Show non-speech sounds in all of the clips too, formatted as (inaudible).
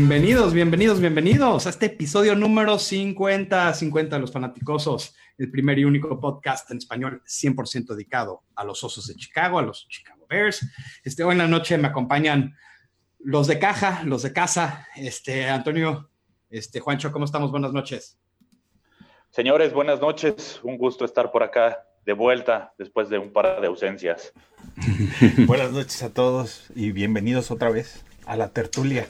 Bienvenidos, bienvenidos, bienvenidos a este episodio número 50, 50 de los fanaticosos, el primer y único podcast en español 100% dedicado a los osos de Chicago, a los Chicago Bears. Este, hoy en la noche me acompañan los de caja, los de casa. Este, Antonio, este, Juancho, ¿cómo estamos? Buenas noches. Señores, buenas noches. Un gusto estar por acá de vuelta después de un par de ausencias. (laughs) buenas noches a todos y bienvenidos otra vez a la tertulia.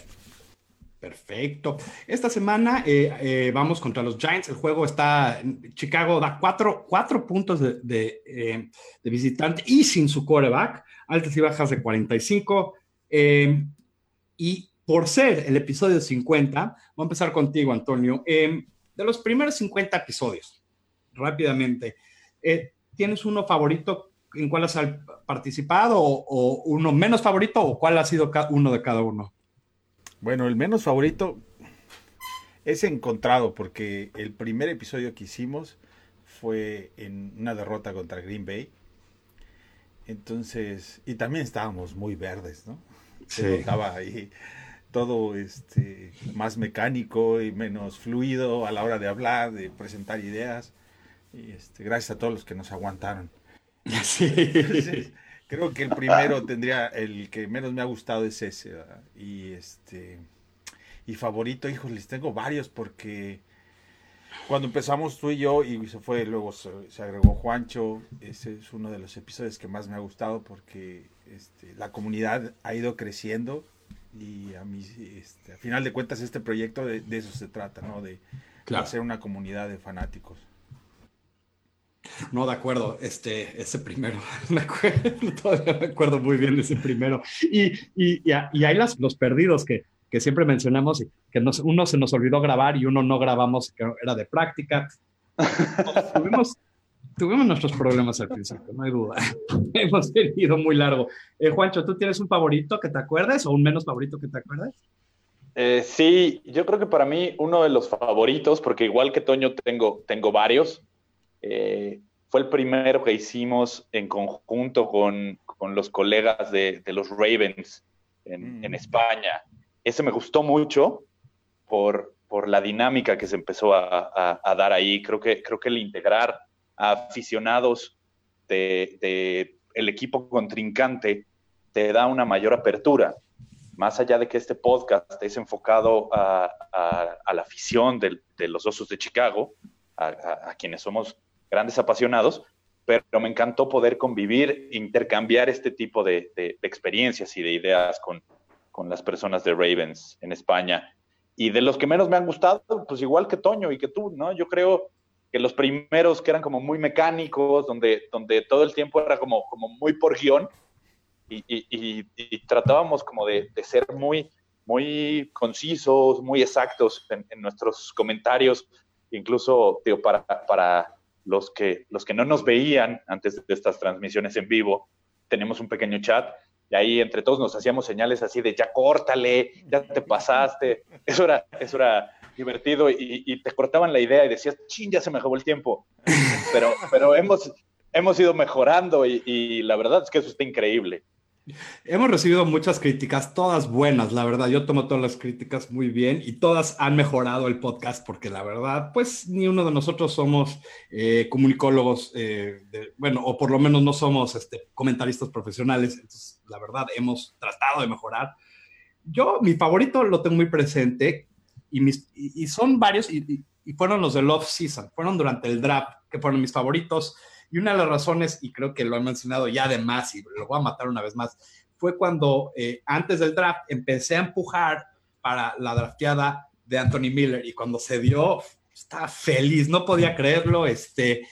Perfecto. Esta semana eh, eh, vamos contra los Giants. El juego está. Chicago da cuatro, puntos de, eh, visitante y sin su coreback. Altas y bajas de 45. y por ser el episodio 50, voy a empezar contigo, Antonio. de los primeros 50 episodios, rápidamente, ¿tienes uno favorito en cuál has participado o, o uno menos favorito o cuál ha sido uno de cada uno? Bueno, el menos favorito es encontrado porque el primer episodio que hicimos fue en una derrota contra Green Bay. Entonces, y también estábamos muy verdes, ¿no? Se notaba ahí todo este más mecánico y menos fluido a la hora de hablar, de presentar ideas. Y este, gracias a todos los que nos aguantaron. (laughs) Sí creo que el primero tendría, el que menos me ha gustado es ese. Y este, y favorito, hijos, les tengo varios porque cuando empezamos tú y yo y se fue, luego se, agregó Juancho, ese es uno de los episodios que más me ha gustado porque este, la comunidad ha ido creciendo y a mí, este, a final de cuentas, este proyecto de, eso se trata, ¿no? De, de hacer una comunidad de fanáticos. No, de acuerdo, este, ese primero, (laughs) me acuerdo, todavía me acuerdo muy bien de ese primero. Y, y, y, hay las, los perdidos que, que siempre mencionamos, que nos, uno se nos olvidó grabar y uno no grabamos, que era de práctica. tuvimos, tuvimos nuestros problemas al principio, no hay duda. (laughs) Hemos tenido muy largo. Eh, Juancho, ¿tú tienes un favorito que te acuerdes o un menos favorito que te acuerdes? Eh, sí, yo creo que para mí uno de los favoritos, porque igual que Toño tengo, tengo varios, eh, fue el primero que hicimos en conjunto con, con los colegas de, de, los Ravens en, en, mm. España. Ese me gustó mucho por, por la dinámica que se empezó a, a, dar ahí. Creo que, creo que el integrar a aficionados del de, el equipo contrincante te da una mayor apertura. Más allá de que este podcast es enfocado a, a la afición de, de los Osos de Chicago, a, quienes somos grandes apasionados, pero me encantó poder convivir, intercambiar este tipo de, experiencias y de ideas con, con, las personas de Ravens en España. Y de los que menos me han gustado, pues igual que Toño y que tú, ¿no? Yo creo que los primeros que eran como muy mecánicos, donde, donde todo el tiempo era como, como muy por guion, y, y, y, tratábamos como de, de, ser muy, muy concisos, muy exactos en, en nuestros comentarios, incluso digo, para, para los que, los que no nos veían antes de estas transmisiones en vivo, tenemos un pequeño chat y ahí entre todos nos hacíamos señales así de ya córtale, ya te pasaste. Eso era, eso era divertido y, te cortaban la idea y decías, ching, ya se me acabó el tiempo. Pero, pero hemos, hemos ido mejorando y, y la verdad es que eso está increíble. Hemos recibido muchas críticas, todas buenas, la verdad. Yo tomo todas las críticas muy bien y todas han mejorado el podcast porque la verdad, pues ni uno de nosotros somos eh, comunicólogos, eh, bueno, o por lo menos no somos este, comentaristas profesionales. Entonces, la verdad, hemos tratado de mejorar. Yo, mi favorito lo tengo muy presente y, mis, y, son varios y, y fueron los del off-season, fueron durante el draft, que fueron mis favoritos. Y una de las razones, y creo que lo he mencionado ya de más y lo voy a matar una vez más, fue cuando eh, antes del draft empecé a empujar para la drafteada de Anthony Miller y cuando se dio, estaba feliz, no podía creerlo, este,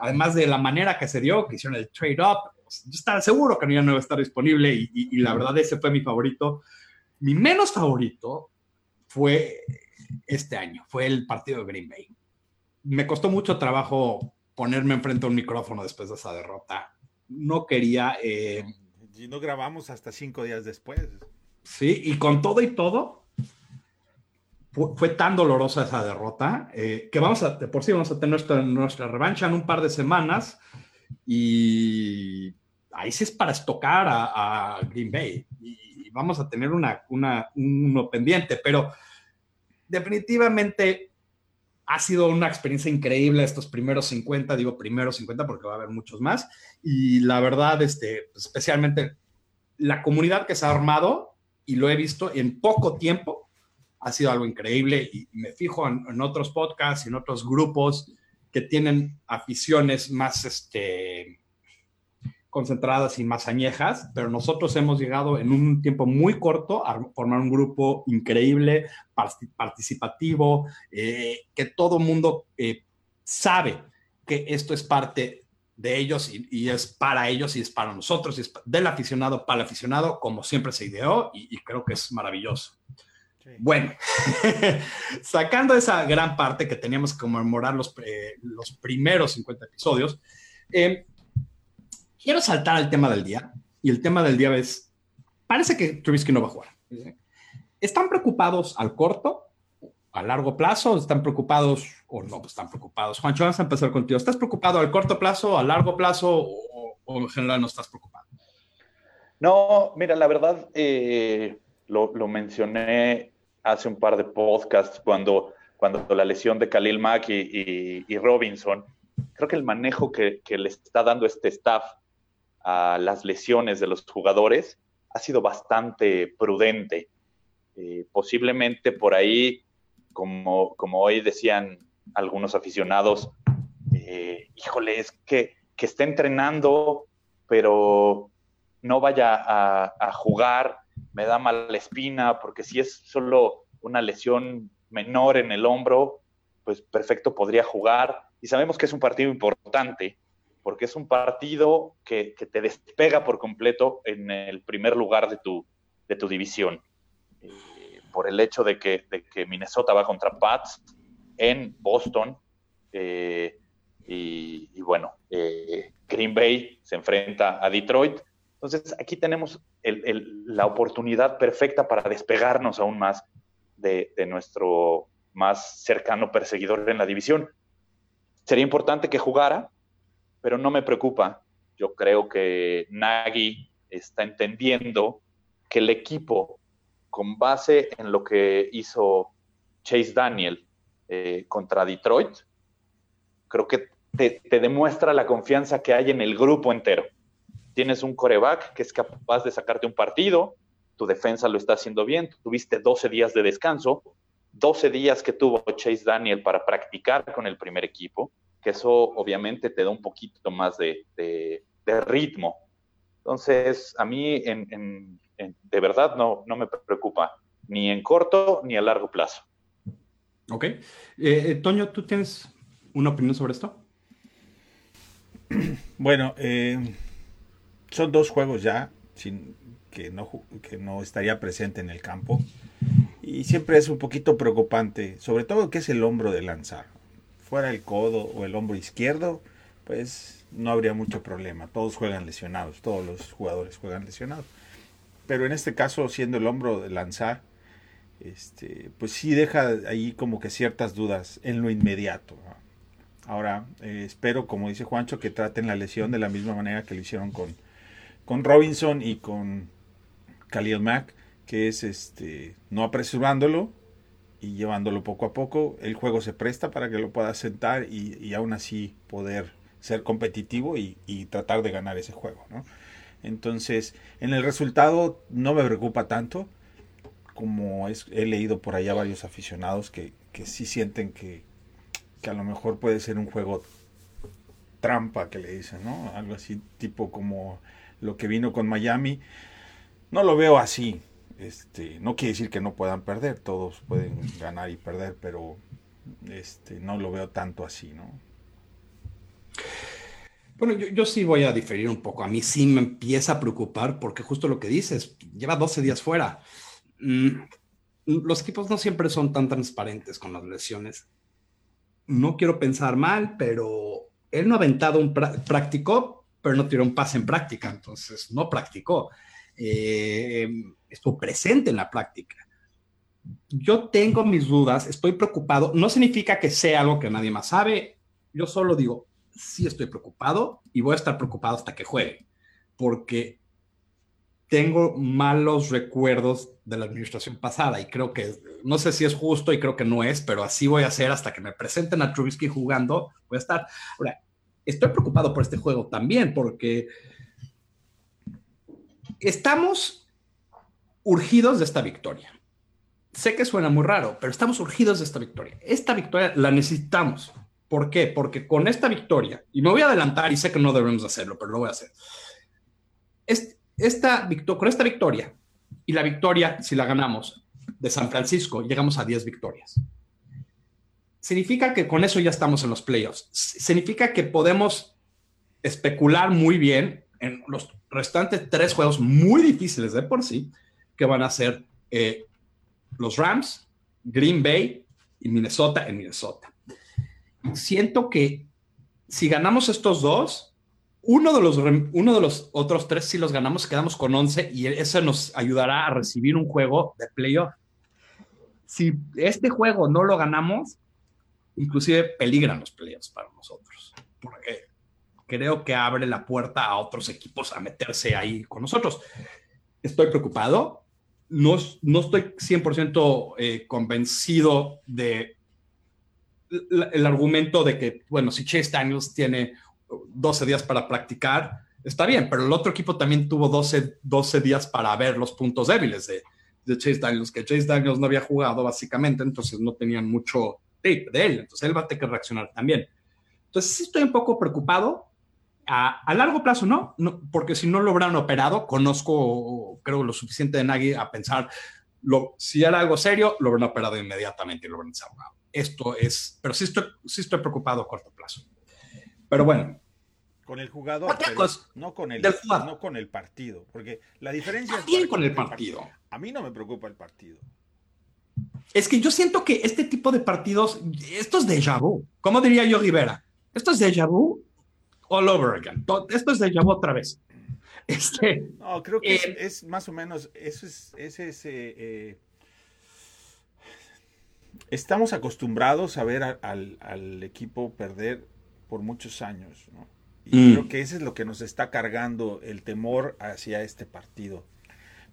además de la manera que se dio, que hicieron el trade-up, yo estaba seguro que no iba a estar disponible y, y la verdad ese fue mi favorito. Mi menos favorito fue este año, fue el partido de Green Bay. Me costó mucho trabajo ponerme enfrente a un micrófono después de esa derrota. No quería... Eh, y no grabamos hasta cinco días después. Sí, y con todo y todo, fue, tan dolorosa esa derrota eh, que vamos a, de por sí vamos a tener nuestra, nuestra revancha en un par de semanas y ahí sí es para estocar a, Green Bay. Y, y vamos a tener una, una, uno pendiente, pero definitivamente ha sido una experiencia increíble estos primeros 50, digo primeros 50 porque va a haber muchos más, y la verdad, este, especialmente la comunidad que se ha armado, y lo he visto en poco tiempo, ha sido algo increíble, y me fijo en, otros podcasts y en otros grupos que tienen aficiones más, este, concentradas y más añejas, pero nosotros hemos llegado en un tiempo muy corto a formar un grupo increíble, participativo, eh, que todo mundo eh, sabe que esto es parte de ellos y, es para ellos y es para nosotros, y es del aficionado para el aficionado, como siempre se ideó y, creo que es maravilloso. Bueno, (laughs) sacando esa gran parte que teníamos que conmemorar los, eh, los primeros 50 episodios, quiero saltar al tema del día. Y el tema del día es, parece que Trubisky no va a jugar. ¿Están preocupados al corto, a largo plazo? ¿Están preocupados o no pues están preocupados? Juancho, vamos a empezar contigo. ¿Estás preocupado al corto plazo, a largo plazo o, en general no estás preocupado? No, mira, la verdad, eh, lo, mencioné hace un par de podcasts cuando, cuando la lesión de Khalil Mack y, Robinson, creo que el manejo que, que, le está dando este staff a las lesiones de los jugadores ha sido bastante prudente. Eh, posiblemente por ahí, como, como hoy decían algunos aficionados, eh, híjole, es que, que esté entrenando, pero no vaya a, a, jugar, me da mala espina, porque si es solo una lesión menor en el hombro, pues perfecto podría jugar. Y sabemos que es un partido importante, porque es un partido que, te despega por completo en el primer lugar de tu, de tu división. Eh, por el hecho de que, Minnesota va contra Pats en Boston. Eh, y, bueno, eh, Green Bay se enfrenta a Detroit. Entonces aquí tenemos la oportunidad perfecta para despegarnos aún más de, de nuestro más cercano perseguidor en la división. Sería importante que jugara, pero no me preocupa. Yo creo que Nagy está entendiendo que el equipo, con base en lo que hizo Chase Daniel eh, contra Detroit, creo que te, demuestra la confianza que hay en el grupo entero. Tienes un coreback que es capaz de sacarte un partido, tu defensa lo está haciendo bien, tuviste 12 días de descanso, 12 días que tuvo Chase Daniel para practicar con el primer equipo, que eso obviamente te da un poquito más de, ritmo. Entonces, a mí de verdad no, no me preocupa, ni en corto ni a largo plazo. Ok. Eh, eh, Toño, ¿tú tienes una opinión sobre esto? (clears throat) Bueno, eh, son dos juegos ya sin, que, no, que no estaría presente en el campo. Y siempre es un poquito preocupante, sobre todo que es el hombro de lanzar fuera el codo o el hombro izquierdo, pues no habría mucho problema. Todos juegan lesionados, todos los jugadores juegan lesionados. Pero en este caso, siendo el hombro de lanzar, este, pues sí deja ahí como que ciertas dudas en lo inmediato. Ahora, eh, espero, como dice Juancho, que traten la lesión de la misma manera que lo hicieron con, con Robinson y con Khalil Mack, que es este, no apresurándolo, y llevándolo poco a poco, el juego se presta para que lo puedas sentar y, aún así poder ser competitivo y, tratar de ganar ese juego. ¿no? Entonces, en el resultado no me preocupa tanto, como es, he leído por allá varios aficionados que, que sí sienten que, que a lo mejor puede ser un juego trampa que le dicen, ¿no? Algo así tipo como lo que vino con Miami. No lo veo así. Este, no quiere decir que no puedan perder, todos pueden ganar y perder, pero este, no lo veo tanto así, ¿no? Bueno, yo, sí voy a diferir un poco. A mí sí me empieza a preocupar porque justo lo que dices, lleva 12 días fuera. Mm, los equipos no siempre son tan transparentes con las lesiones. No quiero pensar mal, pero él no ha aventado un práctico, pero no tiró un pase en práctica, entonces no practicó. Eh, estuvo presente en la práctica. Yo tengo mis dudas, estoy preocupado. No significa que sea algo que nadie más sabe. Yo solo digo, sí estoy preocupado y voy a estar preocupado hasta que juegue. Porque tengo malos recuerdos de la administración pasada y creo que, no sé si es justo y creo que no es, pero así voy a hacer hasta que me presenten a Trubisky jugando, voy a estar. Ahora, estoy preocupado por este juego también porque estamos urgidos de esta victoria. Sé que suena muy raro, pero estamos urgidos de esta victoria. Esta victoria la necesitamos. ¿Por qué? Porque con esta victoria, y me voy a adelantar y sé que no debemos hacerlo, pero lo voy a hacer. esta, con esta victoria y la victoria, si la ganamos, de San Francisco, llegamos a 10 victorias. Significa que con eso ya estamos en los playoffs. Significa que podemos especular muy bien en los restantes tres juegos muy difíciles de por sí, que van a ser eh, los Rams, Green Bay y Minnesota en Minnesota siento que si ganamos estos dos, uno de los, uno de los otros tres, si los ganamos, quedamos con 11 y eso nos ayudará a recibir un juego de playoff. Si este juego no lo ganamos, inclusive peligran los playoffs para nosotros, porque creo que abre la puerta a otros equipos a meterse ahí con nosotros. Estoy preocupado, no, no estoy 100% eh, convencido de el argumento de que, bueno, si Chase Daniels tiene 12 días para practicar, está bien, pero el otro equipo también tuvo 12, 12 días para ver los puntos débiles de, de, Chase Daniels, que Chase Daniels no había jugado básicamente, entonces no tenían mucho tape de él, entonces él va a tener que reaccionar también. Entonces sí estoy un poco preocupado. A, a largo plazo no, no, porque si no lo hubieran operado, conozco, creo, lo suficiente de Nagy a pensar, lo, si era algo serio, lo hubieran operado inmediatamente y lo hubieran desahogado esto es, pero sí estoy, sí estoy preocupado a corto plazo. Pero bueno. Con el jugador, no, con el, no con el partido, porque la diferencia es... con el partido. A mí no me preocupa el partido. Es que yo siento que este tipo de partidos, esto es déjà vu. ¿Cómo diría yo Rivera? Esto es déjà vu all over again. Esto es déjà vu otra vez. (laughs) Este, no, creo que eh, es, más o menos, eso es, ese es eh, estamos acostumbrados a ver al, equipo perder por muchos años, Y mm. creo que eso es lo que nos está cargando el temor hacia este partido.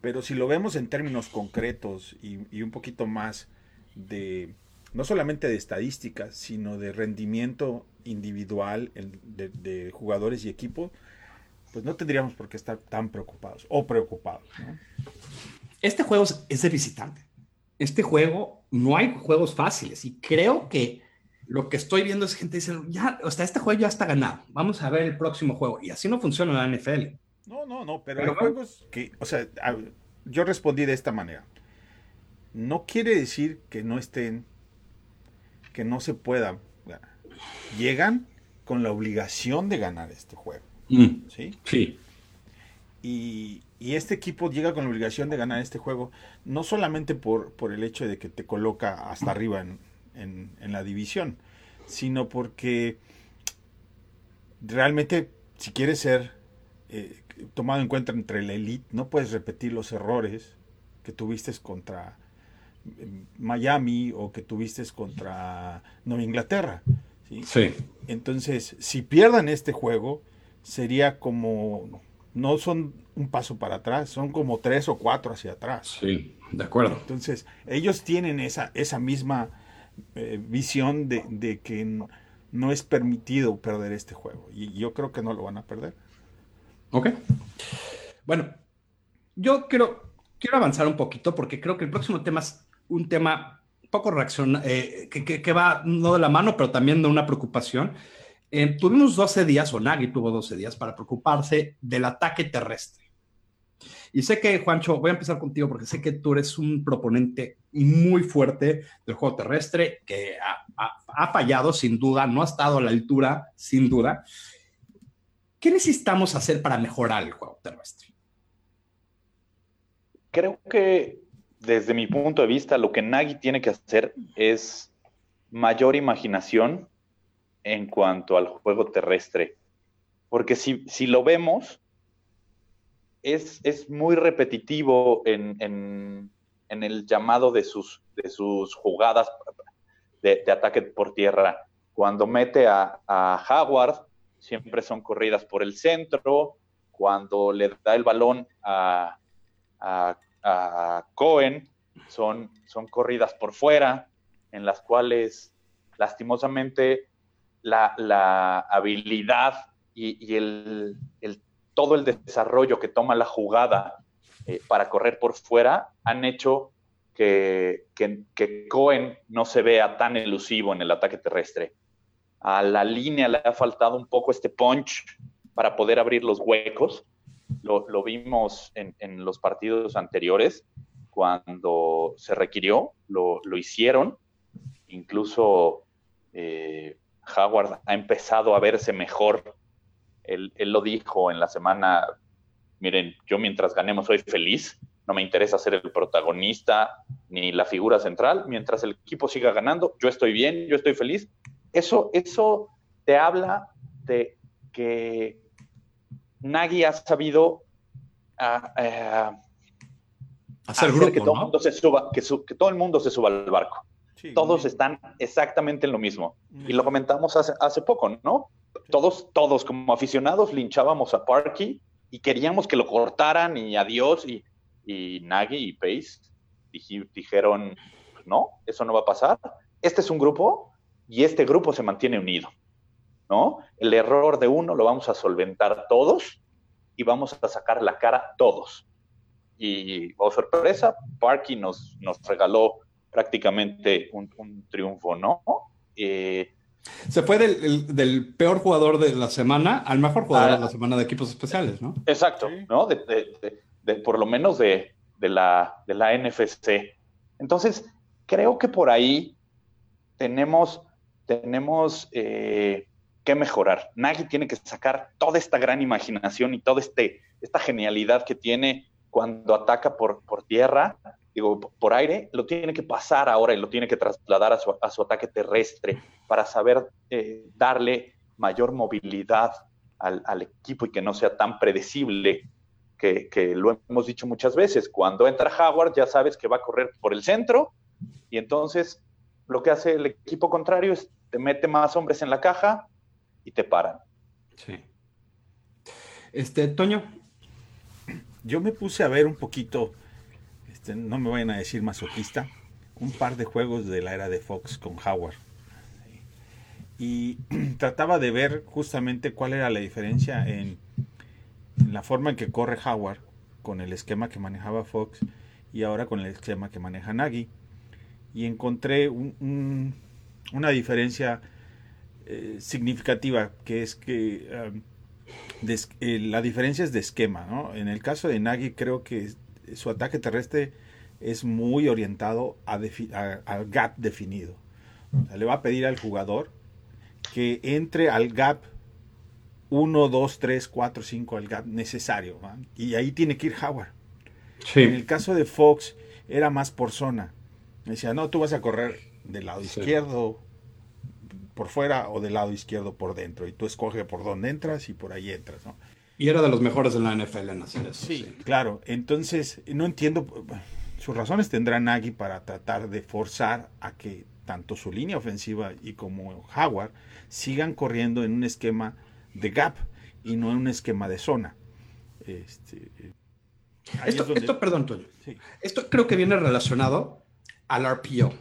Pero si lo vemos en términos concretos y, un poquito más de, no solamente de estadísticas, sino de rendimiento individual de, de jugadores y equipo, pues no tendríamos por qué estar tan preocupados o preocupados. Este juego es de visitante este juego no hay juegos fáciles y creo que lo que estoy viendo es gente dice, ya, o sea, este juego ya está ganado, vamos a ver el próximo juego. Y así no funciona la NFL. No, no, no, pero, hay juegos que, o sea, yo respondí de esta manera. No quiere decir que no estén, que no se pueda Llegan con la obligación de ganar este juego. Mm. ¿Sí? Sí. Y, este equipo llega con la obligación de ganar este juego, no solamente por, por el hecho de que te coloca hasta arriba en, la división, sino porque realmente si quieres ser eh, tomado en cuenta entre la elite, no puedes repetir los errores que tuviste contra eh, Miami o que tuviste contra Nueva Inglaterra. ¿Sí? Entonces, si pierdan este juego, sería como no son un paso para atrás, son como tres o cuatro hacia atrás. Sí, de acuerdo. Entonces, ellos tienen esa, esa misma eh, visión de, que no es permitido perder este juego. Y yo creo que no lo van a perder. Ok. Bueno, yo quiero, quiero avanzar un poquito porque creo que el próximo tema es un tema poco reacción, eh, que, que, va no de la mano, pero también de una preocupación eh, tuvimos 12 días, o Nagy tuvo 12 días para preocuparse del ataque terrestre. Y sé que, Juancho, voy a empezar contigo porque sé que tú eres un proponente muy fuerte del juego terrestre, que ha, fallado sin duda, no ha estado a la altura sin duda. ¿Qué necesitamos hacer para mejorar el juego terrestre? Creo que desde mi punto de vista lo que Nagy tiene que hacer es mayor imaginación en cuanto al juego terrestre. Porque si, si lo vemos, es, es muy repetitivo en, en, el llamado de sus, de sus jugadas de, ataque por tierra. Cuando mete a, a Howard, siempre son corridas por el centro. Cuando le da el balón a, Cohen son, son corridas por fuera, en las cuales lastimosamente la, habilidad y, el, todo el desarrollo que toma la jugada eh, para correr por fuera han hecho que, que, Cohen no se vea tan elusivo en el ataque terrestre. A la línea le ha faltado un poco este punch para poder abrir los huecos. Lo, vimos en, los partidos anteriores, cuando se requirió, lo, hicieron. Incluso eh, Howard ha empezado a verse mejor. Él, él, lo dijo en la semana, miren, yo mientras ganemos soy feliz, no me interesa ser el protagonista ni la figura central, mientras el equipo siga ganando, yo estoy bien, yo estoy feliz. Eso, eso te habla de que Nagy ha sabido ah, eh, hacer, que, todo el mundo se suba, que, que, todo el mundo se suba al barco. todos están exactamente en lo mismo. Y lo comentamos hace, hace poco, ¿no? Todos, todos como aficionados linchábamos a Parky y queríamos que lo cortaran y adiós y y Nagy y Pace dijeron, no, eso no va a pasar. Este es un grupo y este grupo se mantiene unido, ¿no? El error de uno lo vamos a solventar todos y vamos a sacar la cara todos. Y, oh sorpresa, Parky nos, nos regaló prácticamente un, triunfo, ¿no? Eh, se fue del, peor jugador de la semana al mejor jugador de la semana de equipos especiales, ¿no? Exacto, ¿no? de, por lo menos de, la, de la NFC. Entonces, creo que por ahí tenemos, tenemos eh, que mejorar. Nagy tiene que sacar toda esta gran imaginación y toda este, esta genialidad que tiene cuando ataca por, por tierra, digo, por aire, lo tiene que pasar ahora y lo tiene que trasladar a su, a su ataque terrestre para saber eh, darle mayor movilidad al, equipo y que no sea tan predecible que, lo hemos dicho muchas veces, cuando entra Howard ya sabes que va a correr por el centro y entonces lo que hace el equipo contrario es te mete más hombres en la caja y te paran. Sí. Este, Toño. Yo me puse a ver un poquito, este, no me vayan a decir masoquista, un par de juegos de la era de Fox con Howard. Y (clears throat) trataba de ver justamente cuál era la diferencia en la forma en que corre Howard con el esquema que manejaba Fox y ahora con el esquema que maneja Nagy. Y encontré una diferencia eh, significativa, que es que um, eh, la diferencia es de esquema. ¿no? En el caso de Nagy creo que su ataque terrestre es muy orientado al gap definido. le va a pedir al jugador que entre al gap 1, 2, 3, 4, 5 al gap necesario. Y ahí tiene que ir Howard. En el caso de Fox era más por zona. decía, no, tú vas a correr del lado izquierdo por fuera o del lado izquierdo por dentro. Y tú escoges por dónde entras y por ahí entras. Y era de los mejores de la NFL en hacer eso. Sí, claro. Entonces, no entiendo. Sus razones tendrá Nagy para tratar de forzar a que tanto su línea ofensiva y como Howard sigan corriendo en un esquema de gap y no en un esquema de zona. Este, esto, perdón, Toño. Esto creo que viene relacionado al RPO.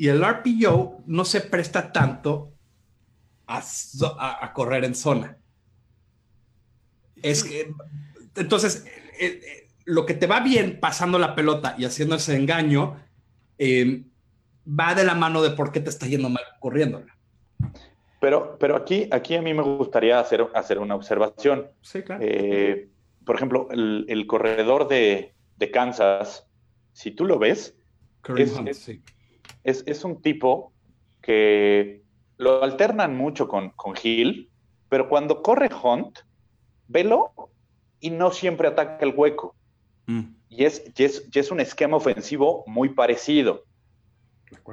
Y el RPO no se presta tanto a, correr en zona. Es que, entonces, eh, eh, lo que te va bien pasando la pelota y haciendo ese engaño eh, va de la mano de por qué te está yendo mal corriéndola. Pero, pero aquí, aquí a mí me gustaría hacer, hacer una observación. Sí, claro. Eh, por ejemplo, el, corredor de, Kansas, si tú lo ves, es, un tipo que lo alternan mucho con, con Hill, pero cuando corre Hunt, velo y no siempre ataca el hueco. Mm. Y, es, y, es, un esquema ofensivo muy parecido.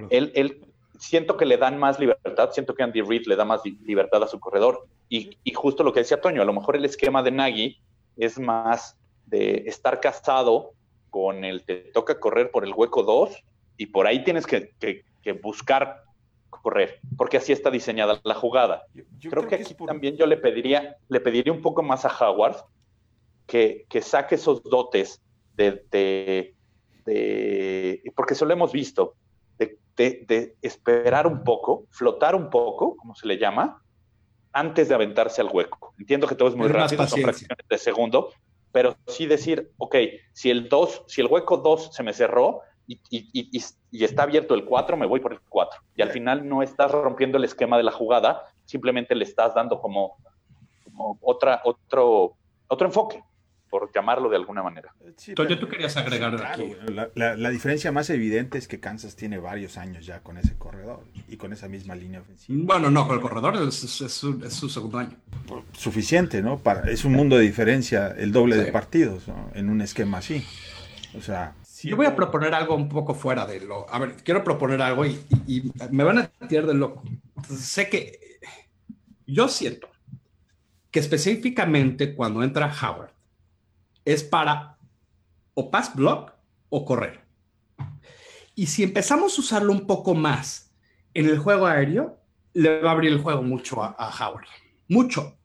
Él, él, siento que le dan más libertad, siento que Andy Reid le da más libertad a su corredor. Y, justo lo que decía Toño, a lo mejor el esquema de Nagy es más de estar casado con el te toca correr por el hueco 2 y por ahí tienes que, buscar correr, porque así está diseñada la jugada. creo, que, aquí también yo le pediría, le pediría un poco más a Howard que, que saque esos dotes de, porque eso lo hemos visto, de, esperar un poco, flotar un poco, como se le llama, antes de aventarse al hueco. Entiendo que todo es muy rápido, son fracciones de segundo, pero sí decir, ok, si el 2, si el hueco 2 se me cerró y, y, está abierto el 4, me voy por el 4. Y al final no estás rompiendo el esquema de la jugada, simplemente le estás dando como, como otra, otro, otro enfoque por llamarlo de alguna manera. Sí, tú querías agregar aquí. La, diferencia más evidente es que Kansas tiene varios años ya con ese corredor y con esa misma línea ofensiva. Bueno, no, con el corredor es, su, segundo año. Suficiente, ¿no? Para, es un mundo de diferencia, el doble de partidos, En un esquema así. O sea. Yo voy a proponer algo un poco fuera de lo. A ver, quiero proponer algo y, y me van a tirar de loco. Sé que. Yo siento que específicamente cuando entra Howard es para o pass block o correr. Y si empezamos a usarlo un poco más en el juego aéreo, le va a abrir el juego mucho a, Howard. Mucho,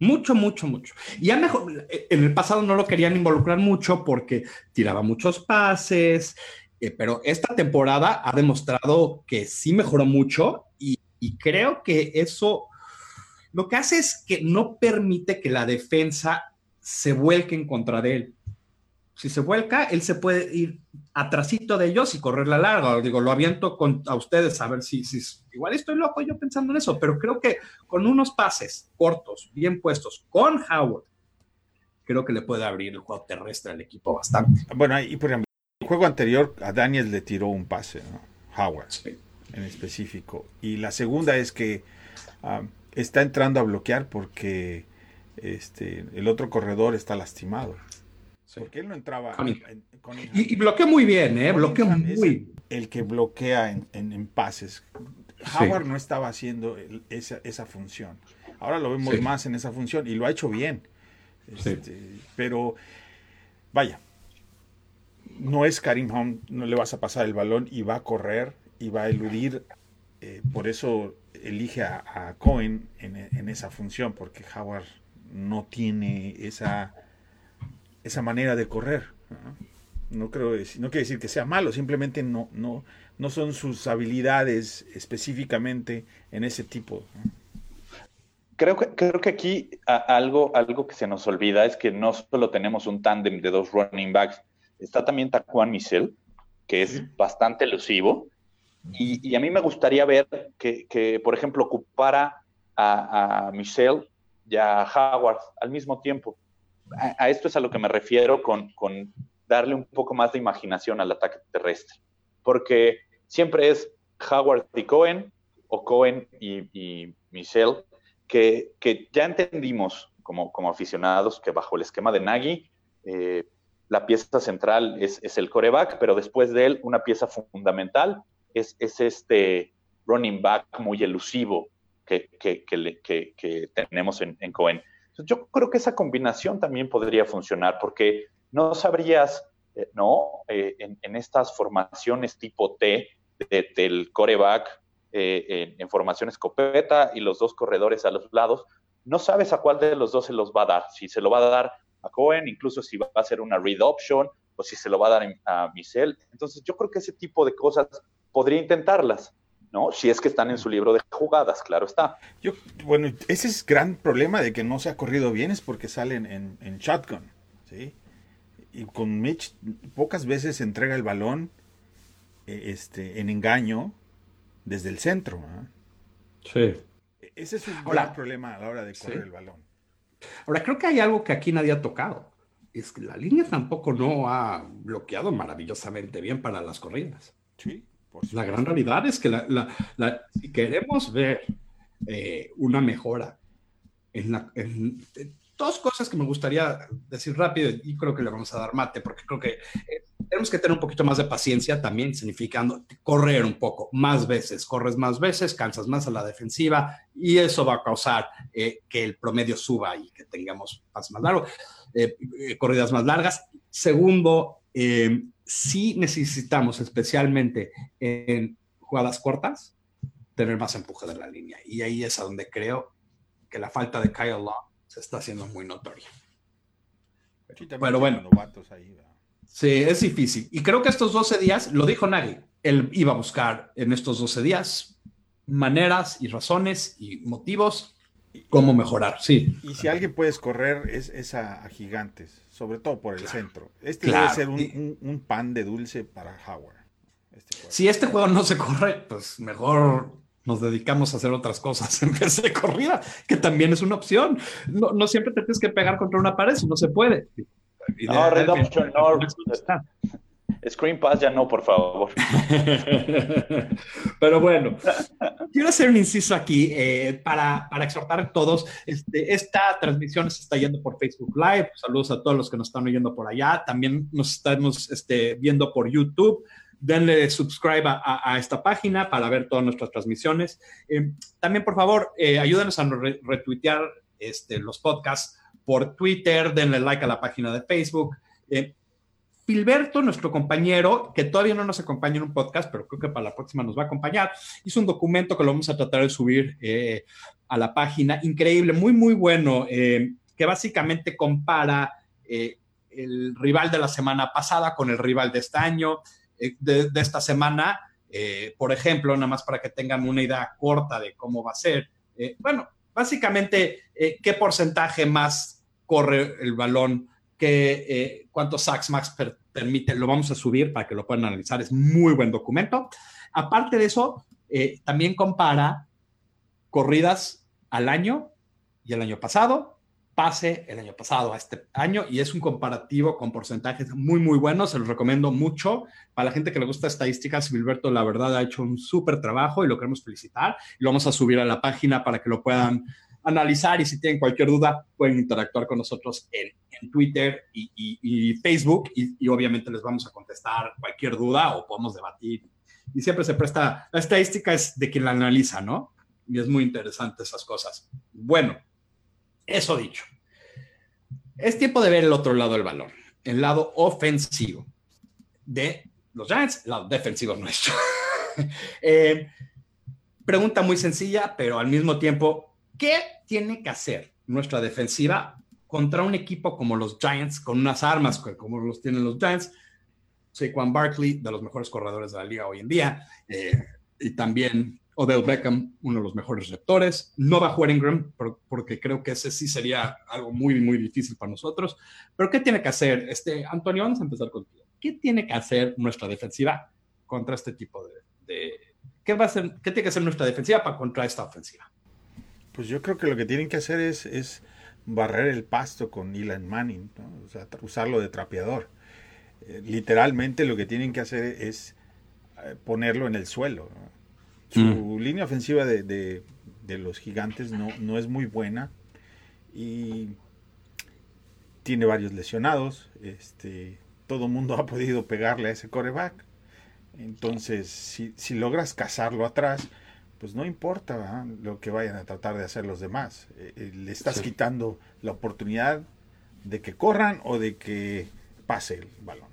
mucho, mucho, mucho. Ya mejor, en el pasado no lo querían involucrar mucho porque tiraba muchos pases, eh, pero esta temporada ha demostrado que sí mejoró mucho y creo que eso lo que hace es que no permite que la defensa se vuelque en contra de él. Si se vuelca, él se puede ir atrasito de ellos y correr la larga. Digo, lo aviento con, a ustedes a ver si, si, igual estoy loco yo pensando en eso, pero creo que con unos pases cortos, bien puestos, con Howard, creo que le puede abrir el juego terrestre al equipo bastante. Bueno, y por ejemplo, el juego anterior a Daniel le tiró un pase, ¿no? Howard en específico. Y la segunda es que ah, está entrando a bloquear porque este, el otro corredor está lastimado. Porque él no entraba. y, bloquea muy bien, ¿eh? Bloquea muy El que bloquea en, pases. Howard no estaba haciendo esa, función. Ahora lo vemos más en esa función y lo ha hecho bien. Este, pero, vaya, no es Karim Hunt, no le vas a pasar el balón y va a correr y va a eludir. Eh, por eso elige a, Cohen en, en, esa función, porque Howard no tiene esa, esa manera de correr. ¿no? creo, no quiere decir que sea malo, simplemente no, no, no son sus habilidades específicamente en ese tipo. Creo que, creo que aquí algo, algo que se nos olvida es que no solo tenemos un tándem de dos running backs, está también Taquan Michel, que es bastante elusivo. Y, a mí me gustaría ver que, por ejemplo, ocupara a, a Michel y a Howard al mismo tiempo. A, esto es a lo que me refiero con, darle un poco más de imaginación al ataque terrestre, porque siempre es Howard y Cohen o Cohen y, Michelle, que, ya entendimos como, aficionados que bajo el esquema de Nagy, eh, la pieza central es, el coreback, pero después de él una pieza fundamental es, es este running back muy elusivo, que, tenemos en, Cohen. Yo creo que esa combinación también podría funcionar porque no sabrías, eh, ¿no? Eh, en, estas formaciones tipo T del coreback eh, en, formación escopeta y los dos corredores a los lados, no sabes a cuál de los dos se los va a dar. Si se lo va a dar a Cohen, incluso si va a ser una read option o si se lo va a dar a Michelle. Entonces yo creo que ese tipo de cosas podría intentarlas. ¿No? Si es que están en su libro de jugadas, claro está. Yo, bueno, ese es gran problema de que no se ha corrido bien, es porque salen en, shotgun, ¿sí? Y con Mitch pocas veces entrega el balón eh, este, en engaño desde el centro. Sí. Ese es un gran problema a la hora de correr el balón. Ahora, creo que hay algo que aquí nadie ha tocado. Es que la línea tampoco no ha bloqueado maravillosamente bien para las corridas. Sí. La gran realidad es que la, si queremos ver eh, una mejora en, la, dos cosas que me gustaría decir rápido y creo que le vamos a dar mate porque creo que eh, tenemos que tener un poquito más de paciencia también significando correr un poco más veces, corres más veces, cansas más a la defensiva y eso va a causar eh, que el promedio suba y que tengamos más largos, corridas más largas. Segundo, sí necesitamos, especialmente en jugadas cortas, tener más empuje de la línea. Y ahí es a donde creo que la falta de Kyle Law se está haciendo muy notoria. Pero bueno. Sí, es difícil. Y creo que estos 12 días, lo dijo Nagy, él iba a buscar en estos 12 días maneras y razones y motivos cómo mejorar, sí. Y si alguien puedes correr es, a, gigantes, sobre todo por el centro. Este debe ser un, pan de dulce para Howard. Este si este juego no se corre, pues mejor nos dedicamos a hacer otras cosas (laughs) en vez de corrida, que también es una opción. No, no siempre te tienes que pegar contra una pared si no se puede. No, Red Option no. Screen Pass ya no, por favor. (laughs) Pero bueno, quiero hacer un inciso aquí eh, para, para, exhortar a todos. Este, esta transmisión se está yendo por Facebook Live. Saludos a todos los que nos están oyendo por allá. También nos estamos este, viendo por YouTube. Denle subscribe a, esta página para ver todas nuestras transmisiones. Eh, también, por favor, eh, ayúdenos a retuitear este, los podcasts por Twitter. Denle like a la página de Facebook. Gilberto, nuestro compañero, que todavía no nos acompaña en un podcast, pero creo que para la próxima nos va a acompañar, hizo un documento que lo vamos a tratar de subir eh, a la página. Increíble, muy, muy bueno, eh, que básicamente compara eh, el rival de la semana pasada con el rival de este año, de, esta semana. por ejemplo, nada más para que tengan una idea corta de cómo va a ser. bueno, básicamente, ¿qué porcentaje más corre el balón? ¿Qué, ¿Cuántos sacks max per, permite, lo vamos a subir para que lo puedan analizar, es muy buen documento. Aparte de eso, eh, también compara corridas al año y el año pasado, pase el año pasado a este año y es un comparativo con porcentajes muy, muy buenos. Se los recomiendo mucho. Para la gente que le gusta estadísticas, Gilberto, la verdad, ha hecho un súper trabajo y lo queremos felicitar. Lo vamos a subir a la página para que lo puedan analizar y si tienen cualquier duda pueden interactuar con nosotros en, Twitter y, Facebook y, obviamente les vamos a contestar cualquier duda o podemos debatir. Y siempre se presta, la estadística es de quien la analiza, ¿no? Y es muy interesante esas cosas. Bueno, eso dicho, es tiempo de ver el otro lado del balón, el lado ofensivo de los Giants, el lado defensivo nuestro. (laughs) Eh, pregunta muy sencilla, pero al mismo tiempo ¿Qué tiene que hacer nuestra defensiva contra un equipo como los Giants, con unas armas como los tienen los Giants? Saquon Barkley, de los mejores corredores de la liga hoy en día, eh, y también Odell Beckham, uno de los mejores receptores. No va a jugar Ingram, porque creo que ese sí sería algo muy, muy difícil para nosotros. Pero ¿qué tiene que hacer? Este, Antonio, vamos a empezar contigo. ¿Qué tiene que hacer nuestra defensiva contra este tipo de... de ¿qué, va a hacer, ¿Qué tiene que hacer nuestra defensiva para contra esta ofensiva? Pues yo creo que lo que tienen que hacer es, es barrer el pasto con Elon Manning, o sea, usarlo de trapeador. Eh, literalmente lo que tienen que hacer es eh, ponerlo en el suelo. Su mm. línea ofensiva de, de, los gigantes no, no, es muy buena y tiene varios lesionados. Este, todo el mundo (laughs) ha podido pegarle a ese coreback. Entonces, si, si logras cazarlo atrás, pues no importa lo que vayan a tratar de hacer los demás. Eh, eh, le estás quitando la oportunidad de que corran o de que pase el balón.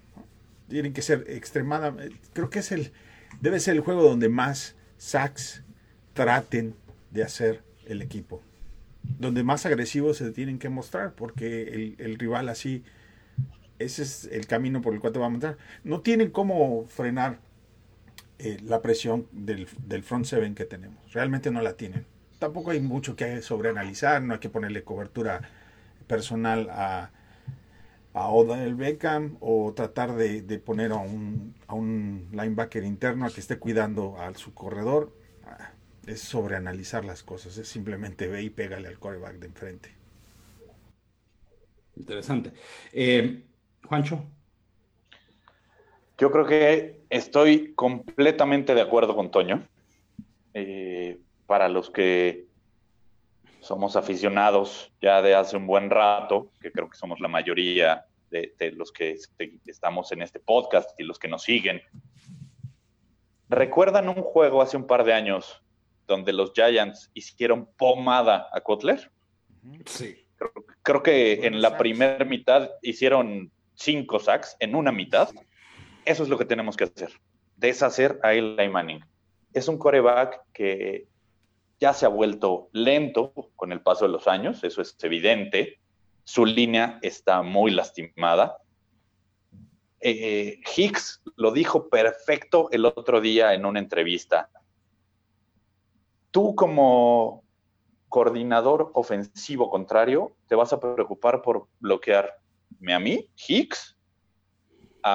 Tienen que ser extremadamente... Creo que es el... Debe ser el juego donde más sacks traten de hacer el equipo. Donde más agresivos se tienen que mostrar, porque el, el rival así... Ese es el camino por el cual te va a montar. No tienen cómo frenar eh, la presión del, del, front seven que tenemos. Realmente no la tienen. Tampoco hay mucho que sobreanalizar, no hay que ponerle cobertura personal a, a Odell Beckham o tratar de, de poner a un, a un, linebacker interno a que esté cuidando a su corredor. Ah, es sobreanalizar las cosas, es simplemente ve y pégale al coreback de enfrente. Interesante. Eh, Juancho. Yo creo que estoy completamente de acuerdo con Toño. Eh, para los que somos aficionados ya de hace un buen rato, que creo que somos la mayoría de, los que estamos en este podcast y los que nos siguen, ¿recuerdan un juego hace un par de años donde los Giants hicieron pomada a Kotler? Sí. Creo, que en la primera mitad hicieron cinco sacks en una mitad eso es lo que tenemos que hacer, deshacer a Eli Manning. Es un coreback que ya se ha vuelto lento con el paso de los años, eso es evidente. Su línea está muy lastimada. eh, Hicks lo dijo perfecto el otro día en una entrevista. Tú como coordinador ofensivo contrario, te vas a preocupar por bloquearme a mí, Hicks,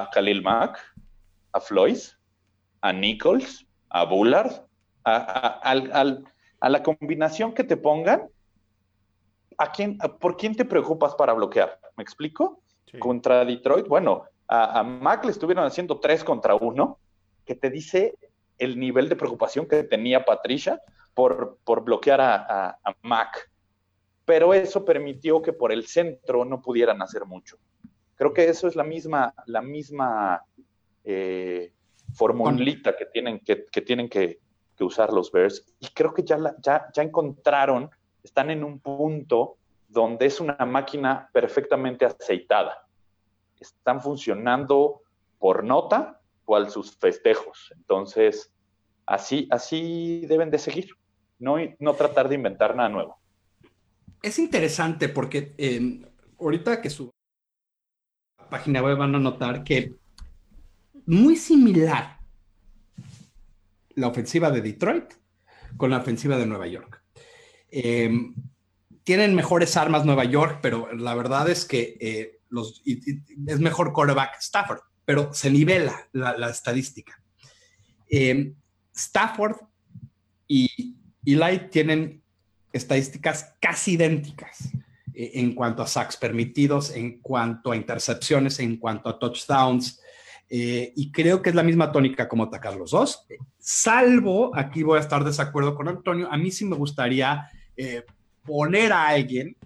a Khalil Mack, a Floyd, a Nichols, a Bullard, a, la combinación que te pongan, ¿a quién, ¿por quién te preocupas para bloquear? ¿Me explico? Contra Detroit, bueno, a, a Mac le estuvieron haciendo tres contra uno, que te dice el nivel de preocupación que tenía Patricia por, por bloquear a, Mac. Pero eso permitió que por el centro no pudieran hacer mucho. Creo que eso es la misma, la misma eh, formulita que tienen que, tienen que, usar los Bears. Y creo que ya, ya, ya encontraron, están en un punto donde es una máquina perfectamente aceitada. Están funcionando por nota a sus festejos. Entonces, así, así deben de seguir, no, no tratar de inventar nada nuevo. Es interesante porque eh, ahorita que su página web van a notar que muy similar la ofensiva de Detroit con la ofensiva de Nueva York. Em, tienen mejores armas Nueva York, pero la verdad es que eh, es mejor quarterback Stafford, pero se nivela la, estadística. Em, Stafford y Eli tienen estadísticas casi idénticas en cuanto a sacks permitidos, en cuanto a intercepciones, en cuanto a touchdowns. Eh, y creo que es la misma tónica como atacar los dos. Salvo, aquí voy a estar desacuerdo con Antonio, a mí sí me gustaría eh, poner a alguien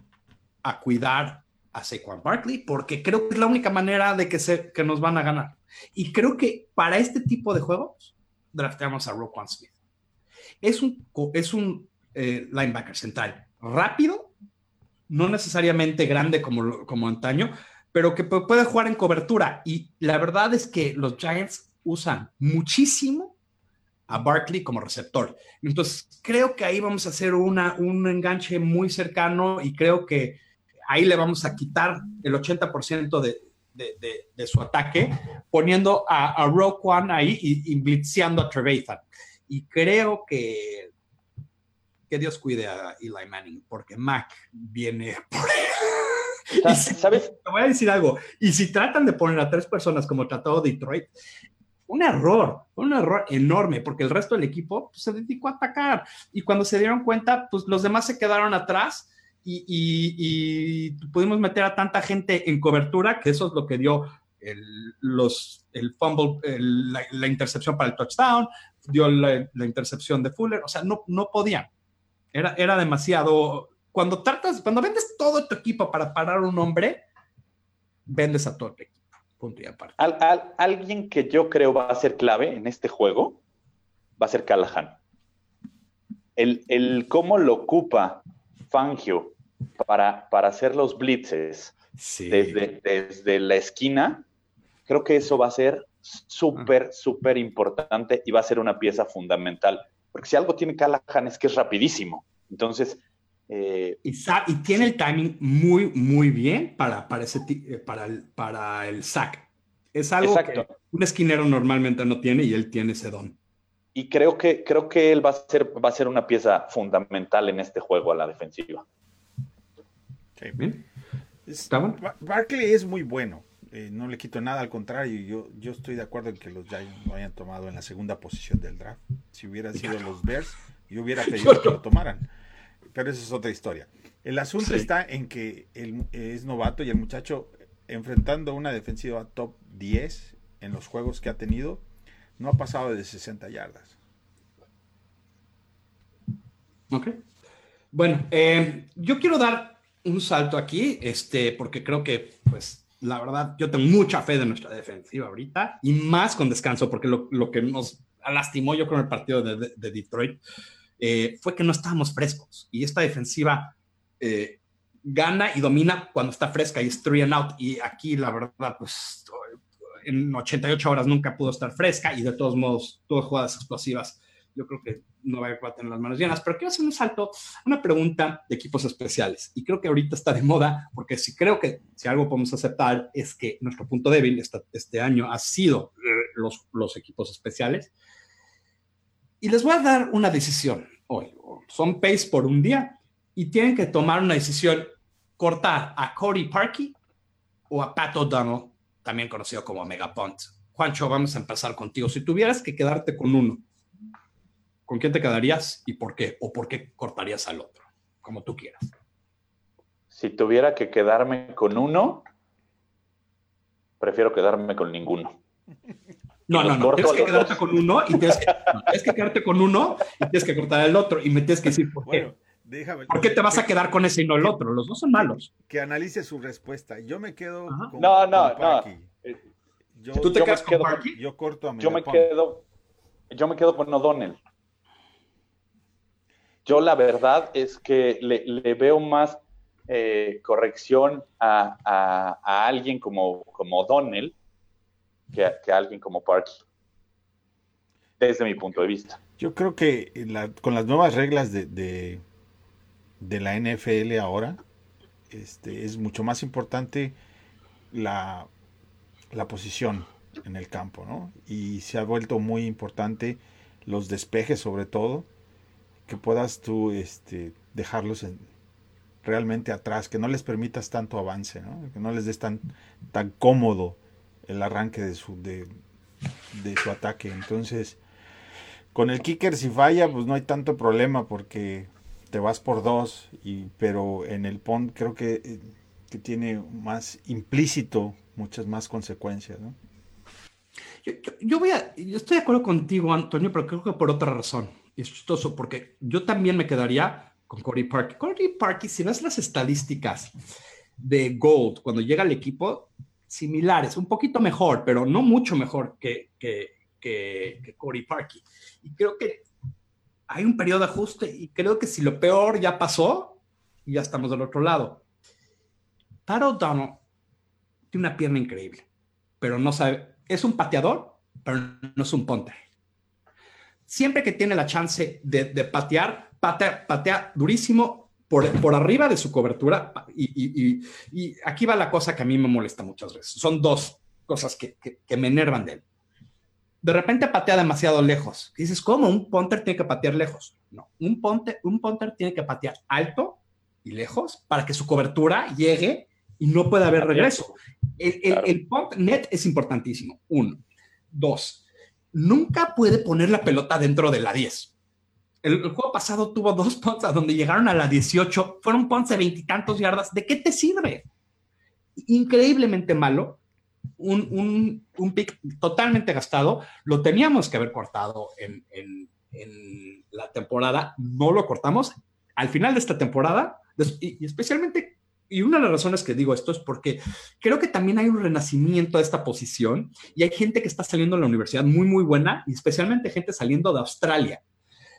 a cuidar a Saquon Barkley, porque creo que es la única manera de que, se, que nos van a ganar. Y creo que para este tipo de juegos, drafteamos a Roquan Smith. Es un, es un eh, linebacker central rápido, no necesariamente grande como, como antaño, pero que puede jugar en cobertura. Y la verdad es que los Giants usan muchísimo a Barkley como receptor. Entonces, creo que ahí vamos a hacer una, un enganche muy cercano y creo que ahí le vamos a quitar el 80% de, de, su ataque, poniendo a, a Roquan ahí y, y blitzeando a Trevathan. Y creo que que Dios cuide a Eli Manning, porque Mac viene (laughs) por ¿Sabes? Te voy a decir algo. Y si tratan de poner a tres personas como trató Detroit, un error, un error enorme, porque el resto del equipo pues, se dedicó a atacar. Y cuando se dieron cuenta, pues los demás se quedaron atrás y, pudimos meter a tanta gente en cobertura, que eso es lo que dio el, los, el fumble, la, intercepción para el touchdown, dio la, intercepción de Fuller, o sea, no, no podían. Era, era demasiado cuando tratas, cuando vendes todo tu equipo para parar un hombre, vendes a todo el equipo. Punto y aparte. alguien que yo creo va a ser clave en este juego va a ser Callahan. El, cómo lo ocupa Fangio para, para hacer los blitzes desde, desde la esquina, creo que eso va a ser súper, súper importante y va a ser una pieza fundamental. Porque si algo tiene Callahan es que es rapidísimo. Entonces, eh, y, y, tiene el timing muy, muy bien para, para, ese, eh, para, el, para el sack. Es algo que un esquinero normalmente no tiene y él tiene ese don. Y creo que, creo que él va a, ser, va a ser una pieza fundamental en este juego a la defensiva. Okay. Bien. Barkley es muy bueno. Eh, no le quito nada, al contrario, yo, yo estoy de acuerdo en que los Giants lo hayan tomado en la segunda posición del draft. Si hubieran sido los Bears, yo hubiera (laughs) pedido que lo tomaran pero esa es otra historia. El asunto está en que él es novato y el muchacho enfrentando una defensiva top 10 en los juegos que ha tenido, no ha pasado de 60 yardas. Ok. Bueno, eh, yo quiero dar un salto aquí, este, porque creo que, pues, la verdad, yo tengo mucha fe de nuestra defensiva ahorita y más con descanso, porque lo, que nos lastimó yo con el partido de Detroit eh, fue que no estábamos frescos. Y esta defensiva eh, gana y domina cuando está fresca y es three and out. Y aquí, la verdad, pues en 88 horas nunca pudo estar fresca y de todos modos tuvo jugadas explosivas yo creo que no va a tener las manos llenas, pero quiero hacer un salto, una pregunta de equipos especiales. Y creo que ahorita está de moda, porque si creo que si algo podemos aceptar es que nuestro punto débil este, este año ha sido eh, los, los equipos especiales. Y les voy a dar una decisión hoy. Son pace por un día y tienen que tomar una decisión, cortar a Cody Parkey o a Pat O'Donnell, también conocido como Megapont. Juancho, vamos a empezar contigo. Si tuvieras que quedarte con uno, ¿con quién te quedarías y por qué? ¿O por qué cortarías al otro? Como tú quieras. Si tuviera que quedarme con uno, prefiero quedarme con ninguno. No, no, no. Tienes que quedarte con uno y tienes que, tienes que quedarte con uno y tienes que cortar el otro y me tienes que decir por qué. ¿Por qué te vas a quedar con ese y no el otro? Los dos son malos. Que analice su respuesta. Yo me quedo con, No, no, no. ¿Tú te quedas con Parky? Yo corto a Yo me quedo, yo me quedo con O'Donnell. Yo la verdad es que le, veo más eh, corrección a, alguien como, como O'Donnell que, a alguien como Parky. Desde mi punto de vista. Yo creo que con las nuevas reglas de, de, la NFL ahora, este, es mucho más importante la, la posición en el campo, ¿no? Y se ha vuelto muy importante los despejes sobre todo, que puedas tú este, dejarlos en, realmente atrás, que no les permitas tanto avance, ¿no? que no les des tan, tan cómodo el arranque de su, de, su ataque. Entonces, con el kicker si falla, pues no hay tanto problema porque te vas por dos, y, pero en el pont creo que, eh, que tiene más implícito muchas más consecuencias, ¿no? Yo, voy a, yo estoy de acuerdo contigo, Antonio, pero creo que por otra razón. Es chistoso porque yo también me quedaría con Cody Park. Cody Park, si ves las estadísticas de Gold cuando llega al equipo, similares, un poquito mejor, pero no mucho mejor que, que, Corey Parkey. Y creo que hay un periodo de ajuste y creo que si lo peor ya pasó, ya estamos del otro lado. Taro O'Donnell tiene una pierna increíble, pero no sabe, es un pateador, pero no es un punter. Siempre que tiene la chance de, de patear, patea, patea durísimo por, arriba de su cobertura. Y, aquí va la cosa que a mí me molesta muchas veces. Son dos cosas que, me enervan de él. De repente patea demasiado lejos. dices, ¿cómo? Un punter tiene que patear lejos. No, un punter, un punter tiene que patear alto y lejos para que su cobertura llegue y no pueda haber regreso. El, el, punt net es importantísimo. Uno. Dos. Nunca puede poner la pelota dentro de la 10 el, juego pasado tuvo dos punts a donde llegaron a la 18, fueron punts de veintitantos yardas. ¿De qué te sirve? Increíblemente malo, un, un, pick totalmente gastado. Lo teníamos que haber cortado en, en, la temporada, no lo cortamos. Al final de esta temporada, y, especialmente, y una de las razones que digo esto es porque creo que también hay un renacimiento de esta posición y hay gente que está saliendo de la universidad muy, muy buena, y especialmente gente saliendo de Australia